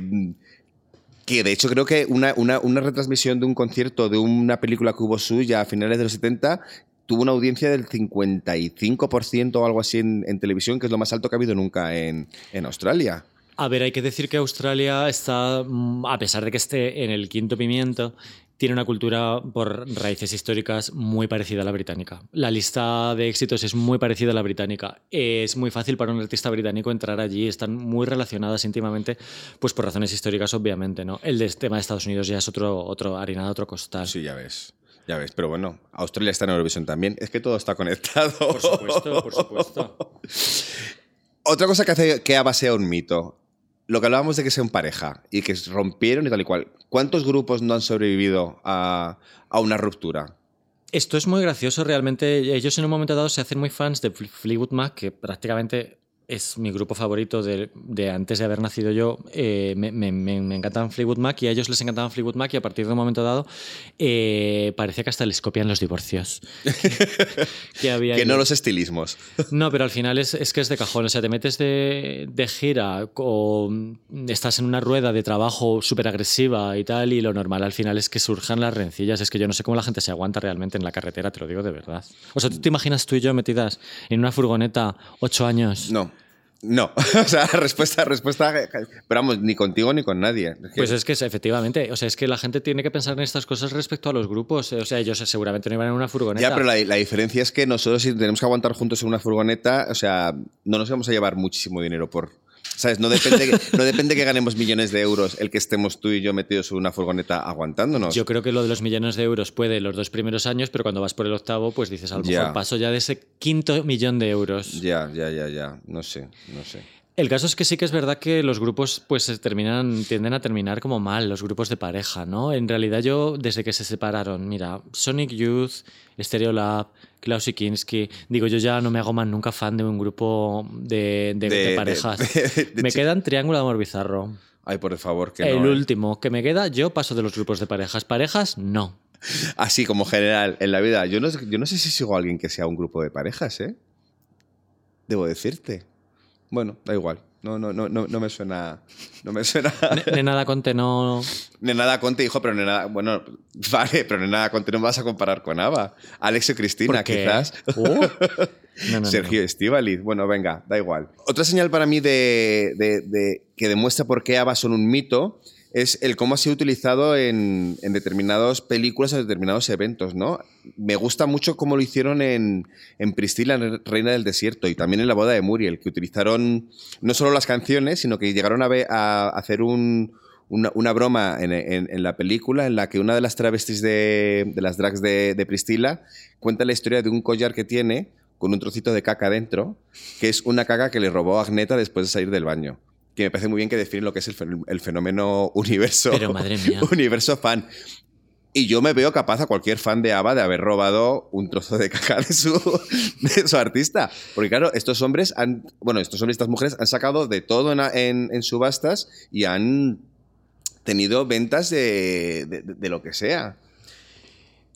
que de hecho creo que una, una- una retransmisión de un concierto de una película que hubo suya a finales de los 70 tuvo una audiencia del 55% o algo así en, en televisión, que es lo más alto que ha habido nunca en, en Australia. A ver, hay que decir que Australia está, mm, a pesar de que esté en el quinto pimiento, tiene una cultura por raíces históricas muy parecida a la británica. La lista de éxitos es muy parecida a la británica. Es muy fácil para un artista británico entrar allí, están muy relacionadas íntimamente, pues por razones históricas, obviamente, ¿no? El de- tema de Estados Unidos ya es otro, otro harina de otro costal. Sí, ya ves. Ya ves, pero bueno, Australia está en Eurovisión también. Es que todo está conectado. Por supuesto, por supuesto. Otra cosa que hace que ABBA sea un mito. Lo que hablábamos de que sean pareja y que rompieron y tal y cual. ¿Cuántos grupos no han sobrevivido a, a una ruptura? Esto es muy gracioso realmente. Ellos en un momento dado se hacen muy fans de Fle- Fleetwood Mac, que prácticamente es mi grupo favorito de, de antes de haber nacido yo. Eh, me, me, me- encantaban Fleetwood Mac y a ellos les encantaban Fleetwood Mac y a partir de un momento dado eh, parece que hasta les copian los divorcios. que había Que ahí. no los estilismos. No, pero al final es, es que es de cajón. O sea, te metes de, de gira o estás en una rueda de trabajo súper agresiva y tal, y lo normal al final es que surjan las rencillas. Es que yo no sé cómo la gente se aguanta realmente en la carretera, te lo digo de verdad. O sea, ¿tú te imaginas tú y yo metidas en una furgoneta ocho años? No. No. o sea, respuesta, respuesta. Pero vamos, ni contigo ni con nadie. Es que- Pues es que efectivamente, o sea, es que la gente tiene que pensar en estas cosas respecto a los grupos. O sea, ellos seguramente no iban en una furgoneta. Ya, pero la, la diferencia es que nosotros si tenemos que aguantar juntos en una furgoneta, o sea, no nos vamos a llevar muchísimo dinero por... ¿Sabes? No depende, que, no depende que ganemos millones de euros el que estemos tú y yo metidos en una furgoneta aguantándonos. Yo creo que lo de los millones de euros puede los dos primeros años, pero cuando vas por el octavo, pues dices, a lo mejor paso ya de ese quinto millón de euros. Ya, ya, ya, ya. No sé, no sé. El caso es que sí que es verdad que los grupos pues se terminan, tienden a terminar como mal, los grupos de pareja, ¿no? En realidad yo, desde que se separaron, mira, Sonic Youth, Stereolab, Klaus Kinski, digo, yo ya no me hago más nunca fan de un grupo de, de- De- de de- parejas. me quedan Triángulo de Amor Bizarro. Ay, por favor, que el no. ¿eh? último que me queda, yo paso de los grupos de parejas. Parejas, no. Así como general en la vida. Yo no, yo no sé si sigo a alguien que sea un grupo de parejas, ¿eh? Debo decirte. Bueno, da igual. No, no, no, no, no me suena. No me suena. Ne- Nenada Conte no... Nenada Conte, hijo, pero Nenada. Bueno, vale, pero Nenada Conte no me vas a comparar con Ava. Alex y Cristina, quizás. Uh. No, no, no, Sergio Estíbaliz. Bueno, venga, da igual. Otra señal para mí de, de- de- que demuestra por qué ABBA son un mito es el cómo ha sido utilizado en, en determinadas películas o determinados eventos, ¿no? Me gusta mucho cómo lo hicieron en, en Priscila, Reina del Desierto, y también en La Boda de Muriel, que utilizaron no solo las canciones, sino que llegaron a, hacer un- una, una broma en, en- en la película en la que una de las travestis de, de las drags de, de Priscila cuenta la historia de un collar que tiene con un trocito de caca dentro, que es una caca que le robó a Agneta después de salir del baño. Que me parece muy bien que define lo que es el, el fenómeno universo. Pero, madre mía. Universo fan. Y yo me veo capaz a cualquier fan de ABBA de haber robado un trozo de caca de su, de su artista. Porque claro, estos hombres han, bueno, estos hombres y estas mujeres han sacado de todo en, en- en subastas y han tenido ventas de, de- de lo que sea.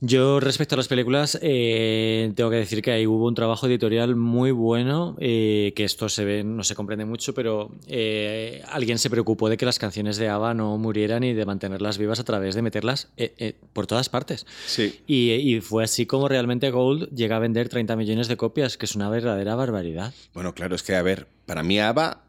Yo respecto a las películas, eh, tengo que decir que ahí hubo un trabajo editorial muy bueno, eh, que esto se ve, no se comprende mucho, pero eh, alguien se preocupó de que las canciones de ABBA no murieran y de mantenerlas vivas a través de meterlas eh, eh, por todas partes. Sí. Y, y fue así como realmente Gold llega a vender 30 millones de copias, que es una verdadera barbaridad. Bueno, claro, es que, a ver, para mí ABBA,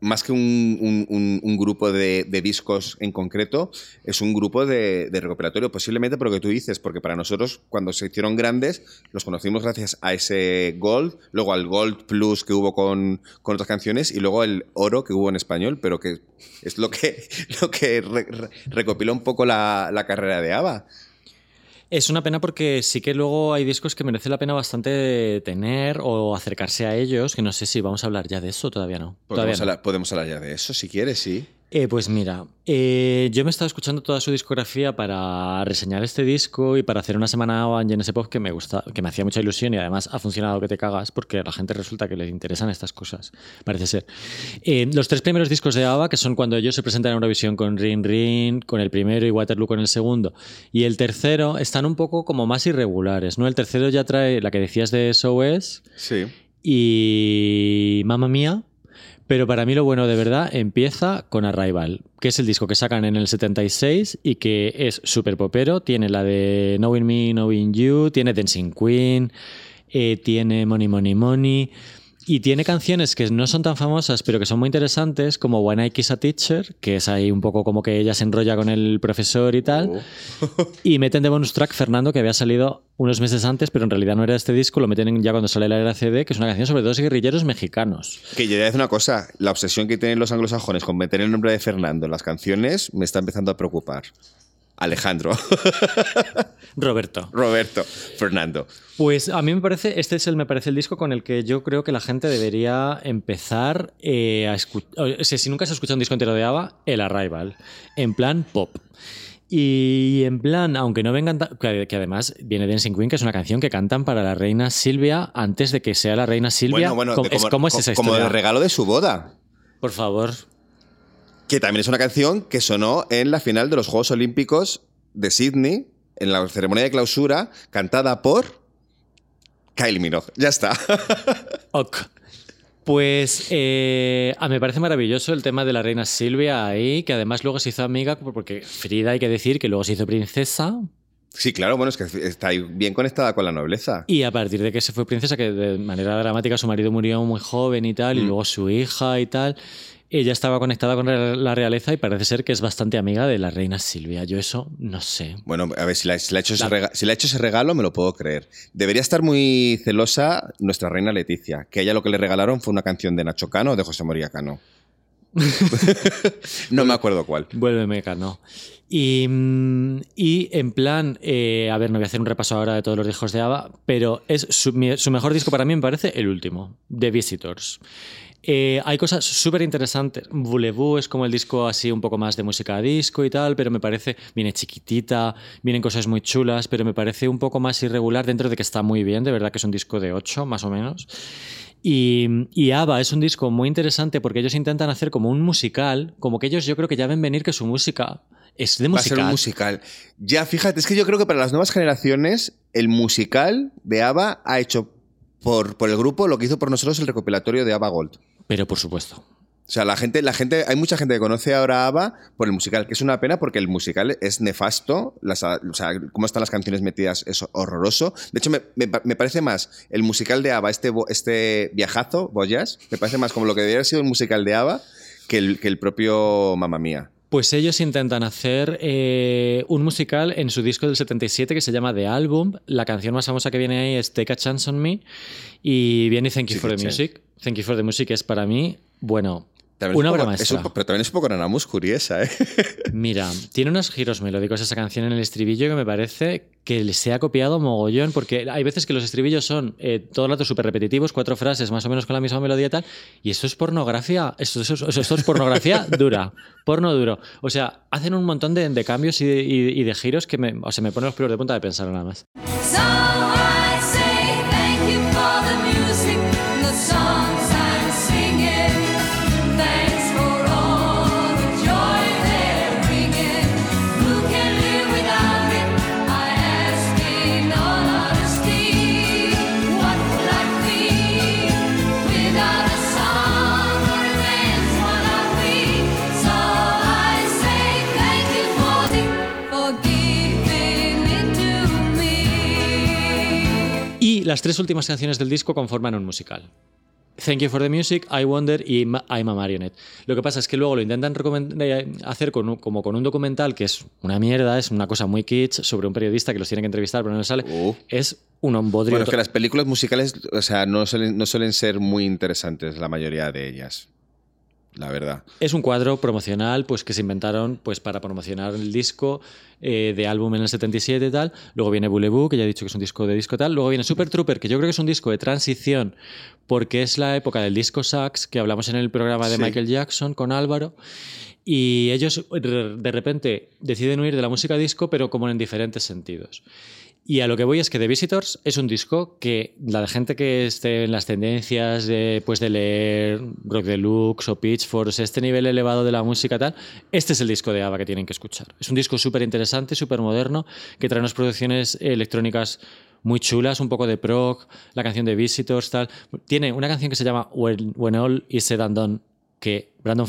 más que un, un- grupo de, discos en concreto, es un grupo de, de recuperatorio, posiblemente por que tú dices, porque para nosotros, cuando se hicieron grandes, los conocimos gracias a ese Gold, luego al Gold Plus que hubo con, con otras canciones y luego el Oro que hubo en español, pero que es lo que, lo que re- re- recopila un poco la, la carrera de ABBA. Es una pena porque sí que luego hay discos que merece la pena bastante tener o acercarse a ellos, que no sé si vamos a hablar ya de eso, todavía no. Todavía Podemos, no. hablar, podemos hablar ya de eso, si quieres, sí. Eh, pues mira, eh, yo me he estado escuchando toda su discografía para reseñar este disco y para hacer una semana en Genesis Pop que me gusta, que me hacía mucha ilusión y además ha funcionado que te cagas porque a la gente resulta que les interesan estas cosas, parece ser. Eh, los tres primeros discos de ABBA, que son cuando ellos se presentan en Eurovisión con Ring Ring, con el primero y Waterloo con el segundo, y el tercero están un poco como más irregulares, ¿no? El tercero ya trae la que decías de SOS, Sí. y Mamma Mía. Pero para mí lo bueno de verdad empieza con Arrival, que es el disco que sacan en el 76 y que es súper popero. Tiene la de Knowing Me, Knowing You, tiene Dancing Queen, eh, tiene Money, Money, Money. Y tiene canciones que no son tan famosas, pero que son muy interesantes, como When I Kiss a Teacher, que es ahí un poco como que ella se enrolla con el profesor y tal. Y meten de bonus track Fernando, que había salido unos meses antes, pero en realidad no era este disco, lo meten en- ya cuando sale la era CD, que es una canción sobre dos guerrilleros mexicanos. Que yo voy a decir una cosa, la obsesión que tienen los anglosajones con meter el nombre de Fernando en las canciones me está empezando a preocupar. Alejandro, Roberto. Roberto, Fernando. Pues a mí me parece, este es el, me parece el disco con el que yo creo que la gente debería empezar eh, a escuchar. O sea, si nunca has escuchado un disco entero de ABBA, el Arrival, en plan pop. Y en plan, aunque no vengan. Que, que además viene Dancing Queen, que es una canción que cantan para la reina Silvia antes de que sea la reina Silvia. Bueno, bueno, ¿Cómo, de es, como, ¿cómo es como el regalo de su boda. Por favor. Que también es una canción que sonó en la final de los Juegos Olímpicos de Sydney, en la ceremonia de clausura, cantada por Kylie Minogue. Ya está. Ok. Pues eh, me parece maravilloso el tema de la reina Silvia ahí, que además luego se hizo amiga, porque Frida hay que decir que luego se hizo princesa, Sí, claro, bueno, es que está ahí bien conectada con la nobleza. Y a partir de que se fue princesa, que de manera dramática su marido murió muy joven y tal, y Mm. luego su hija y tal, ella estaba conectada con la realeza y parece ser que es bastante amiga de la reina Silvia. Yo eso no sé. Bueno, a ver, si le, si ha hecho ese La- rega- si le ha hecho ese regalo, me lo puedo creer. Debería estar muy celosa nuestra reina Leticia, que a ella lo que le regalaron fue una canción de Nacho Cano o de José María Cano. no me acuerdo cuál. Vuélveme, Cano. Y, mm, y en plan, eh, a ver, no voy a hacer un repaso ahora de todos los discos de ABBA, pero es su, su mejor disco para mí me parece el último, The Visitors. Eh, hay cosas súper interesantes. Voulez-vous es como el disco así un poco más de música a disco y tal, pero me parece, viene chiquitita, vienen cosas muy chulas, pero me parece un poco más irregular dentro de que está muy bien, de verdad que es un disco de 8 más o menos. Y, y ABBA es un disco muy interesante porque ellos intentan hacer como un musical, como que ellos yo creo que ya ven venir que su música es de Va a ser musical. un musical. Ya, fíjate, es que yo creo que para las nuevas generaciones, el musical de ABBA ha hecho por, por el grupo lo que hizo por nosotros el recopilatorio de ABBA Gold. Pero por supuesto. O sea, la gente, la gente, hay mucha gente que conoce ahora a ABBA por el musical, que es una pena porque el musical es nefasto. Las, o sea, cómo están las canciones metidas es horroroso. De hecho, me, me pa- me parece más el musical de ABBA, este, este viajazo, Boyas, me parece más como lo que debería haber sido el musical de ABBA que el, que el propio Mamma Mía. Pues ellos intentan hacer eh, un musical en su disco del 77 que se llama The Album. La canción más famosa que viene ahí es Take a Chance on Me y viene Thank You Sí, for the. Music. Thank You for the Music es para mí, bueno, También una un obra poco- es maestra. un pero también es un poco Nana Muscuri esa, ¿eh? Mira, tiene unos giros melódicos esa canción en el estribillo que me parece que se ha copiado mogollón, porque hay veces que los estribillos son eh, todo el rato súper repetitivos, cuatro frases más o menos con la misma melodía y tal, y esto es pornografía, esto, esto- esto- esto es pornografía dura, porno duro. O sea, hacen un montón de, de cambios y de, y- y de giros que me, o sea, me ponen los pelos de punta de pensar nada más. So Y las tres últimas canciones del disco conforman un musical. Thank You for the Music, I Wonder y I'm a Marionette. Lo que pasa es que luego lo intentan eh, hacer con un- como con un documental que es una mierda, es una cosa muy kitsch sobre un periodista que los tiene que entrevistar pero no le sale. Uh. Es un bodrio. Bueno, es que las películas musicales, o sea, no suelen, no suelen ser muy interesantes la mayoría de ellas. La verdad. Es un cuadro promocional pues, que se inventaron pues, para promocionar el disco eh, de álbum en el 77 y tal. Luego viene Boulevou, que ya he dicho que es un disco de disco tal. Luego viene Super Trooper, que yo creo que es un disco de transición porque es la época del disco sax que hablamos en el programa de Sí. Michael Jackson con Álvaro. Y ellos de de repente deciden huir de la música disco, pero como en diferentes sentidos. Y a lo que voy es que The Visitors es un disco que la gente que esté en las tendencias de, pues de leer Rock Deluxe o Pitchforks, este nivel elevado de la música tal, este es el disco de ABBA que tienen que escuchar. Es un disco súper interesante, súper moderno, que trae unas producciones electrónicas muy chulas, un poco de prog, la canción de Visitors tal. Tiene una canción que se llama When All Is Said and Done, que Brandon,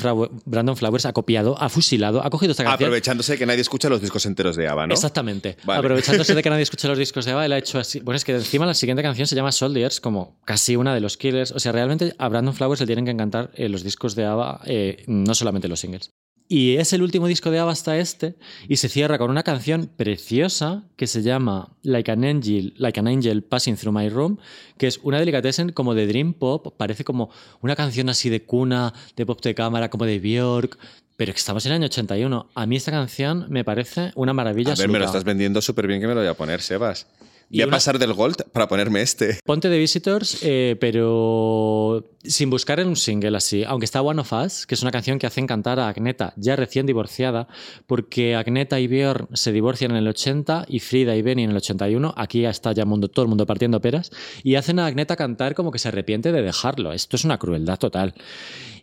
Flowers ha copiado, ha fusilado, ha cogido esta canción. Aprovechándose de que nadie escucha los discos enteros de ABBA, ¿no? Exactamente. Vale. Aprovechándose de que nadie escucha los discos de ABBA, él ha hecho así. Bueno, es que encima la siguiente canción se llama Soldiers, como casi una de los Killers. O sea, realmente a Brandon Flowers le tienen que encantar eh, los discos de ABBA, eh, no solamente los singles. Y es el último disco de ABBA hasta este, y se cierra con una canción preciosa que se llama Like an Angel, like an Angel Passing Through My Room, que es una delicatessen como de Dream Pop, parece como una canción así de cuna, de pop de cámara, como de Björk, pero que estamos en el año 81. A mí esta canción me parece una maravilla A ver, me lo estás vendiendo súper bien que me lo voy a poner, Sebas. Y Voy a una- pasar del Gold para ponerme este. Ponte de Visitors, eh, pero sin buscar en un single así. Aunque está One of Us, que es una canción que hacen cantar a Agneta, ya recién divorciada, porque Agneta y Björn se divorcian en el 80 y Frida y Benny en el 81. Aquí ya está ya mundo, todo el mundo partiendo peras. Y hacen a Agneta cantar como que se arrepiente de dejarlo. Esto es una crueldad total.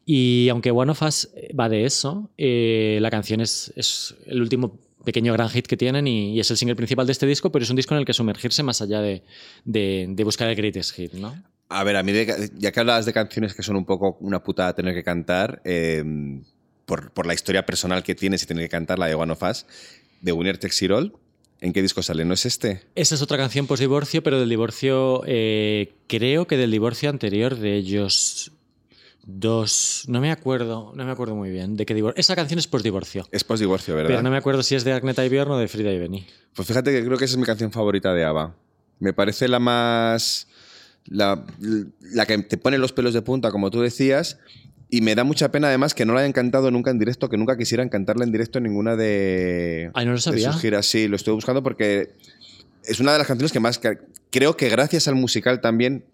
Y aunque One of Us va de eso, eh, la canción es, es el último pequeño gran hit que tienen y, y es el single principal de este disco, pero es un disco en el que sumergirse más allá de, de- de buscar el greatest hit, ¿no? A ver, a mí, de- ya que hablabas de canciones que son un poco una putada tener que cantar, eh, por, por la historia personal que tienes y tener que cantar, la de One of Us, de Winner All, ¿en qué disco sale? ¿No es este? Esa es otra canción post-divorcio, pero del divorcio, eh, creo que del divorcio anterior de ellos dos, no me acuerdo, no me acuerdo muy bien de qué divorcio. Esa canción es post-divorcio, Es post-divorcio, ¿verdad? pero no me acuerdo si es de Agneta y Björn o de Frida y Benny. Pues fíjate que creo que esa es mi canción favorita de ABBA. Me parece la más... La, la que te pone los pelos de punta, como tú decías, y me da mucha pena además que no la hayan cantado nunca en directo, que nunca quisieran cantarla en directo en ninguna de, Ay, no lo de sus giras. Sí, lo estoy buscando porque es una de las canciones que más... Creo que gracias al musical también...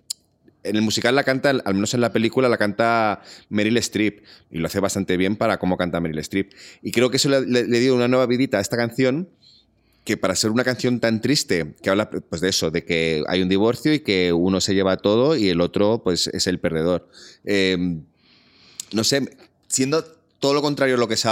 En el musical la canta, al menos en la película, la canta Meryl Streep. Y lo hace bastante bien para cómo canta Meryl Streep. Y creo que eso le, dio una nueva vidita a esta canción que para ser una canción tan triste, que habla pues de eso, de que hay un divorcio y que uno se lleva todo y el otro pues es el perdedor. Eh, no sé, siendo todo lo contrario a lo que es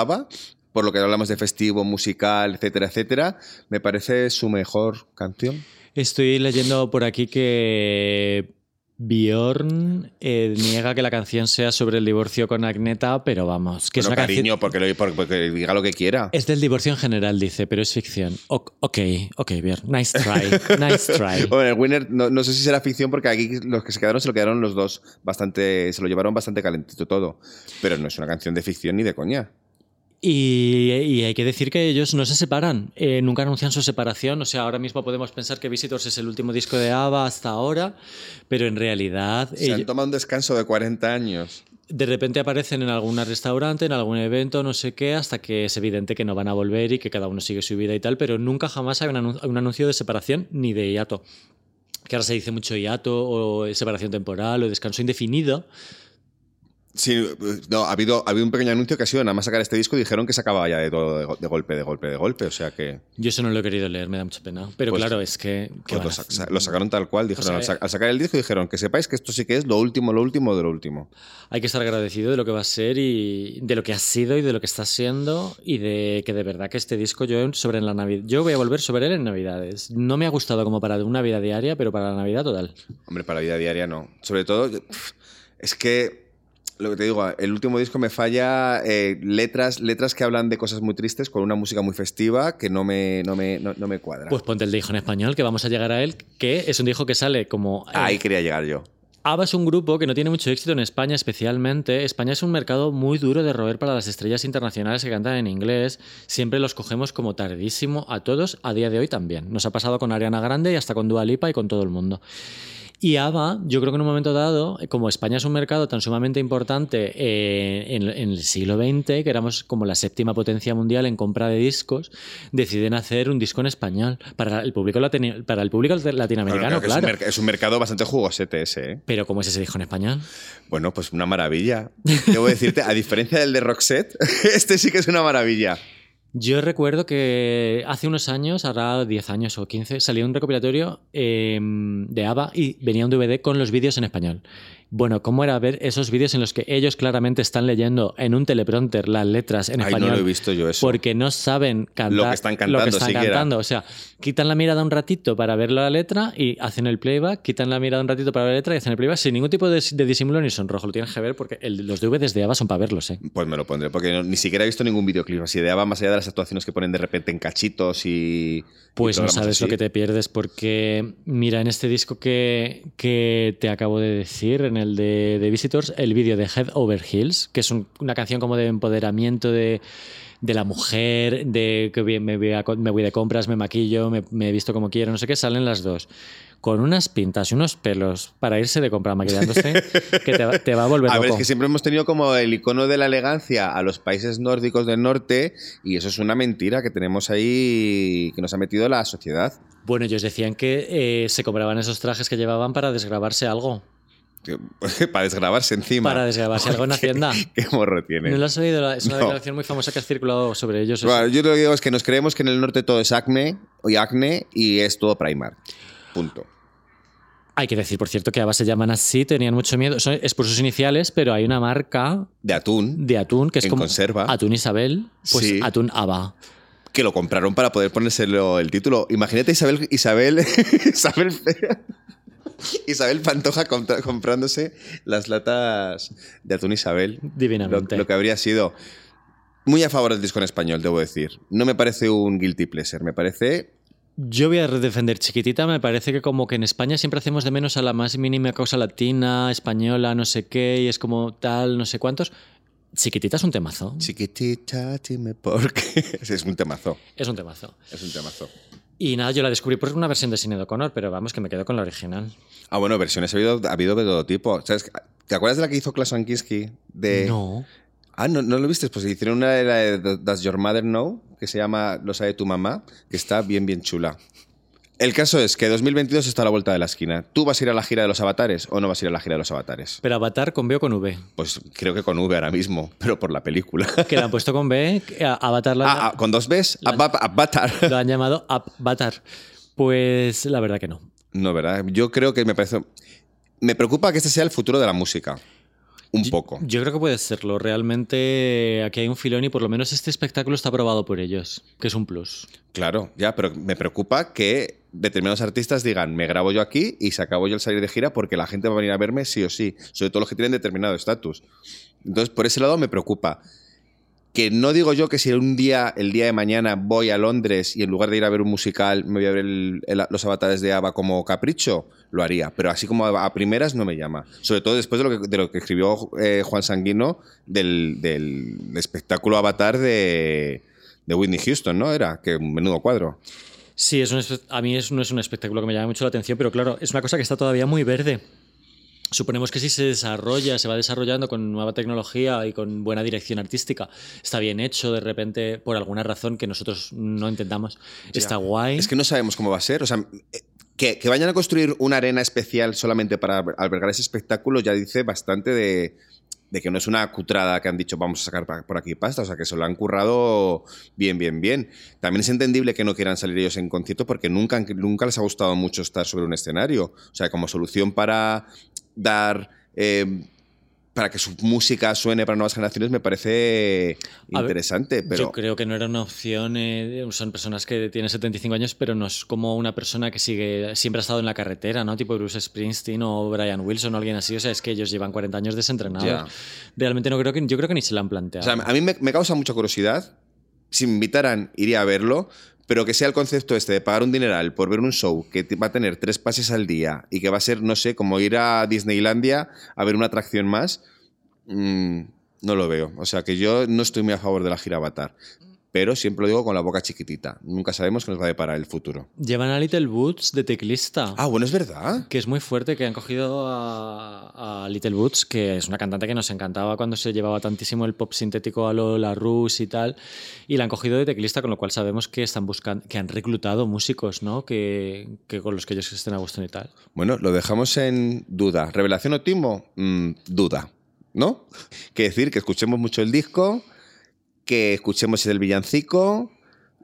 por lo que hablamos de festivo, musical, etcétera, etcétera, me parece su mejor canción. Estoy leyendo por aquí que Bjorn eh, niega que la canción sea sobre el divorcio con Agneta, pero vamos, que es una canción... cariño, porque, lo, porque, porque diga lo que quiera. Es del divorcio en general, dice, pero es ficción. O- ok, ok, Bjorn. Nice try. Nice try. Bueno, el Winner, no, no sé si será ficción porque aquí los que se quedaron se lo quedaron los dos bastante, se lo llevaron bastante calentito todo. Pero no es una canción de ficción ni de coña. Y, y hay que decir que ellos no se separan, eh, nunca anuncian su separación. O sea, ahora mismo podemos pensar que Visitors es el último disco de ABBA hasta ahora, pero en realidad Se han ellos- tomado un descanso de 40 años. de repente aparecen en algún restaurante, en algún evento, no sé qué, hasta que es evidente que no van a volver y que cada uno sigue su vida y tal, pero nunca jamás hay un anuncio de separación ni de hiato. Que ahora se dice mucho hiato o separación temporal o descanso indefinido. Sí, no, ha habido, ha habido un pequeño anuncio que ha sido nada más sacar este disco y dijeron que se acababa ya de todo de, go- de golpe, de golpe, de golpe. O sea que Yo eso no lo he querido leer, me da mucha pena. Pero Pues- claro, es que... ¿qué pues lo, sa- sacaron tal cual. Dijeron, sea, al, al sacar el disco dijeron que sepáis que esto sí que es lo último, lo último de lo último. Hay que estar agradecido de lo que va a ser y de lo que ha sido y de lo que está siendo y de que de verdad que este disco yo sobre la Navidad yo voy a volver sobre él en Navidades. No me ha gustado como para una vida diaria, pero para la Navidad total. Hombre, para la vida diaria no. Sobre todo, es que lo que te digo, el último disco me falla eh, letras, letras que hablan de cosas muy tristes con una música muy festiva que no me, no me, no, no me cuadra. Pues ponte el hijo en español, que vamos a llegar a él, que es un hijo que sale como eh, Ahí quería llegar yo. ABBA es un grupo que no tiene mucho éxito en España especialmente. España es un mercado muy duro de roer para las estrellas internacionales que cantan en inglés. Siempre los cogemos como tardísimo a todos, a día de hoy también. Nos ha pasado con Ariana Grande y hasta con Dua Lipa y con todo el mundo. Y ABBA, yo creo que en un momento dado, como España es un mercado tan sumamente importante eh, en, en el siglo XX, que éramos como la séptima potencia mundial en compra de discos, deciden hacer un disco en español para el público, latini- para el público latinoamericano, claro. es, un merc- es un mercado bastante jugosete ese, ¿eh? Pero ¿cómo es ese disco en español? Bueno, pues una maravilla. Debo decirte, a diferencia del de Roxette, este sí que es una maravilla. Yo recuerdo que hace unos años, ahora 10 años o 15, salió un recopilatorio eh, de ABBA y venía un DVD con los vídeos en español. Bueno, ¿cómo era ver esos vídeos en los que ellos claramente están leyendo en un teleprompter las letras en Ay, español? no lo he visto yo eso. Porque no saben cantar Lo que están lo cantando que están cantando. O sea, quitan la mirada un ratito para ver la letra y hacen el playback, quitan la mirada un ratito para ver la letra y hacen el playback sin ningún tipo de, de disimulo ni sonrojo. Lo tienes que ver porque el- los DVDs de ABBA son para verlos, ¿eh? Pues me lo pondré, porque no- ni siquiera he visto ningún videoclip así de ABBA, más allá de las actuaciones que ponen de repente en cachitos y. Pues y no sabes así. lo que te pierdes porque, mira, en este disco que, que te acabo de decir, en el de, de Visitors, el vídeo de Head Over Heels, que es un- una canción como de empoderamiento de, de la mujer, de que me voy, a co- me voy de compras, me maquillo, me, me he visto como quiero, no sé qué, salen las dos. Con unas pintas y unos pelos para irse de compra maquillándose, que te, va- te va a volver A ver, es que siempre hemos tenido como el icono de la elegancia a los países nórdicos del norte y eso es una mentira que tenemos ahí que nos ha metido la sociedad. Bueno, ellos decían que eh, se compraban esos trajes que llevaban para desgrabarse algo. Para desgrabarse encima. Para desgrabarse algo en Hacienda. Qué morro tiene. ¿No lo has oído? Es una No. declaración muy famosa que has circulado sobre ellos. Bueno, yo lo que digo es que nos creemos que en el norte todo es acne y acne y es todo Primark. Punto. Hay que decir, por cierto, que ABBA se llaman así, tenían mucho miedo. Son- sus iniciales, pero hay una marca De atún de atún que es En como conserva. Atún Isabel, pues Sí. atún ABBA. que lo compraron para poder ponérselo el título. Imagínate Isabel Isabel Isabel Isabel Pantoja comprándose las latas de atún Isabel. Lo, Divinamente. lo que habría sido muy a favor del disco en español, debo decir. No me parece un guilty pleasure, me parece Yo voy a defender Chiquitita, me parece que como que en España siempre hacemos de menos a la más mínima causa latina, española, no sé qué, y es como tal, no sé cuántos. Chiquitita es un temazo. chiquitita, dime por qué. Es un temazo, Es un temazo. es un temazo. Y nada, yo la descubrí por una versión de Sinead O'Connor, pero vamos, que me quedo con la original. Ah, bueno, versiones ha habido, ha habido de todo tipo. ¿Sabes? ¿Te acuerdas de la que hizo Klaus Kinski? De... No. Ah, ¿no, ¿no lo viste? Pues hicieron una de la de Does Your Mother Know? Que se llama Lo sabe tu mamá, que está bien, bien chula. El caso es que 2022 está a la vuelta de la esquina. ¿Tú vas a ir a la gira de los avatares o no vas a ir a la gira de los avatares? Pero Avatar con B o con V. Pues creo que con V ahora mismo, pero por la película. Que la han puesto con B, Avatar la, Ah, ah, con dos Bs, La- Ava- Avatar. lo han llamado Avatar. Pues la verdad que no. No, ¿verdad? Yo creo que me parece... Me preocupa que este sea el futuro de la música. Un poco. Yo creo que puede serlo. Realmente aquí hay un filón y por lo menos este espectáculo está aprobado por ellos, que es un plus. Claro, ya, pero me preocupa que determinados artistas digan, me grabo yo aquí y se acabó yo el salir de gira porque la gente va a venir a verme sí o sí, sobre todo los que tienen determinado estatus. Entonces, por ese lado me preocupa. Que no digo yo que si un día, el día de mañana, voy a Londres y en lugar de ir a ver un musical, me voy a ver el- los avatares de Ava como capricho, lo haría. Pero así como a, a primeras no me llama. Sobre todo después de lo que, escribió eh, Juan Sanguino del, espectáculo avatar de, de Whitney Houston, ¿no? Era, que un menudo cuadro. Sí, a mí no es un espectáculo que me llama mucho la atención, pero claro, es una cosa que está todavía muy verde. Suponemos que si se desarrolla, se va desarrollando con nueva tecnología y con buena dirección artística, está bien hecho, de repente, por alguna razón que nosotros no entendamos, está guay. Es que no sabemos cómo va a ser. O sea, eh, que, vayan a construir una arena especial solamente para albergar ese espectáculo ya dice bastante de, de que no es una cutrada que han dicho vamos a sacar por aquí pasta. O sea, que se lo han currado bien, bien, bien. También es entendible que no quieran salir ellos en concierto porque nunca, nunca les ha gustado mucho estar sobre un escenario. O sea, como solución para dar... eh, para que su música suene para nuevas generaciones me parece A ver, interesante, pero Yo creo que no era una opción. eh, son personas que tienen 75 años, pero no es como una persona que sigue siempre ha estado en la carretera, ¿no? Tipo Bruce Springsteen o Brian Wilson o alguien así. O sea, es que ellos llevan 40 años desentrinados. Ya. Realmente no creo que. Yo creo que ni se la han O planteado. sea, a mí me, me causa mucha curiosidad. Si me invitaran, iría a verlo. Pero que sea el concepto este de pagar un dineral por ver un show que va a tener tres pases al día y que va a ser, no sé, como ir a Disneylandia a ver una atracción más, mm, no lo veo. O sea que yo no estoy muy a favor de la gira Avatar. Pero siempre lo digo con la boca chiquitita. Nunca sabemos qué nos va a deparar el futuro. Llevan a Little Boots de teclista. Ah, bueno, es verdad. Que es muy fuerte, que han cogido a, a Little Boots, que es una cantante que nos encantaba cuando se llevaba tantísimo el pop sintético a lo La Rus y tal, y la han cogido de teclista, con lo cual sabemos que están buscando, que han reclutado músicos, ¿no? Que, que con los que ellos estén a gusto y tal. Bueno, lo dejamos en duda. ¿Revelación o timo? Mm, duda. ¿No? Que decir que escuchemos mucho el disco, que escuchemos el villancico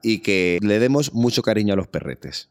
y que le demos mucho cariño a los perretes.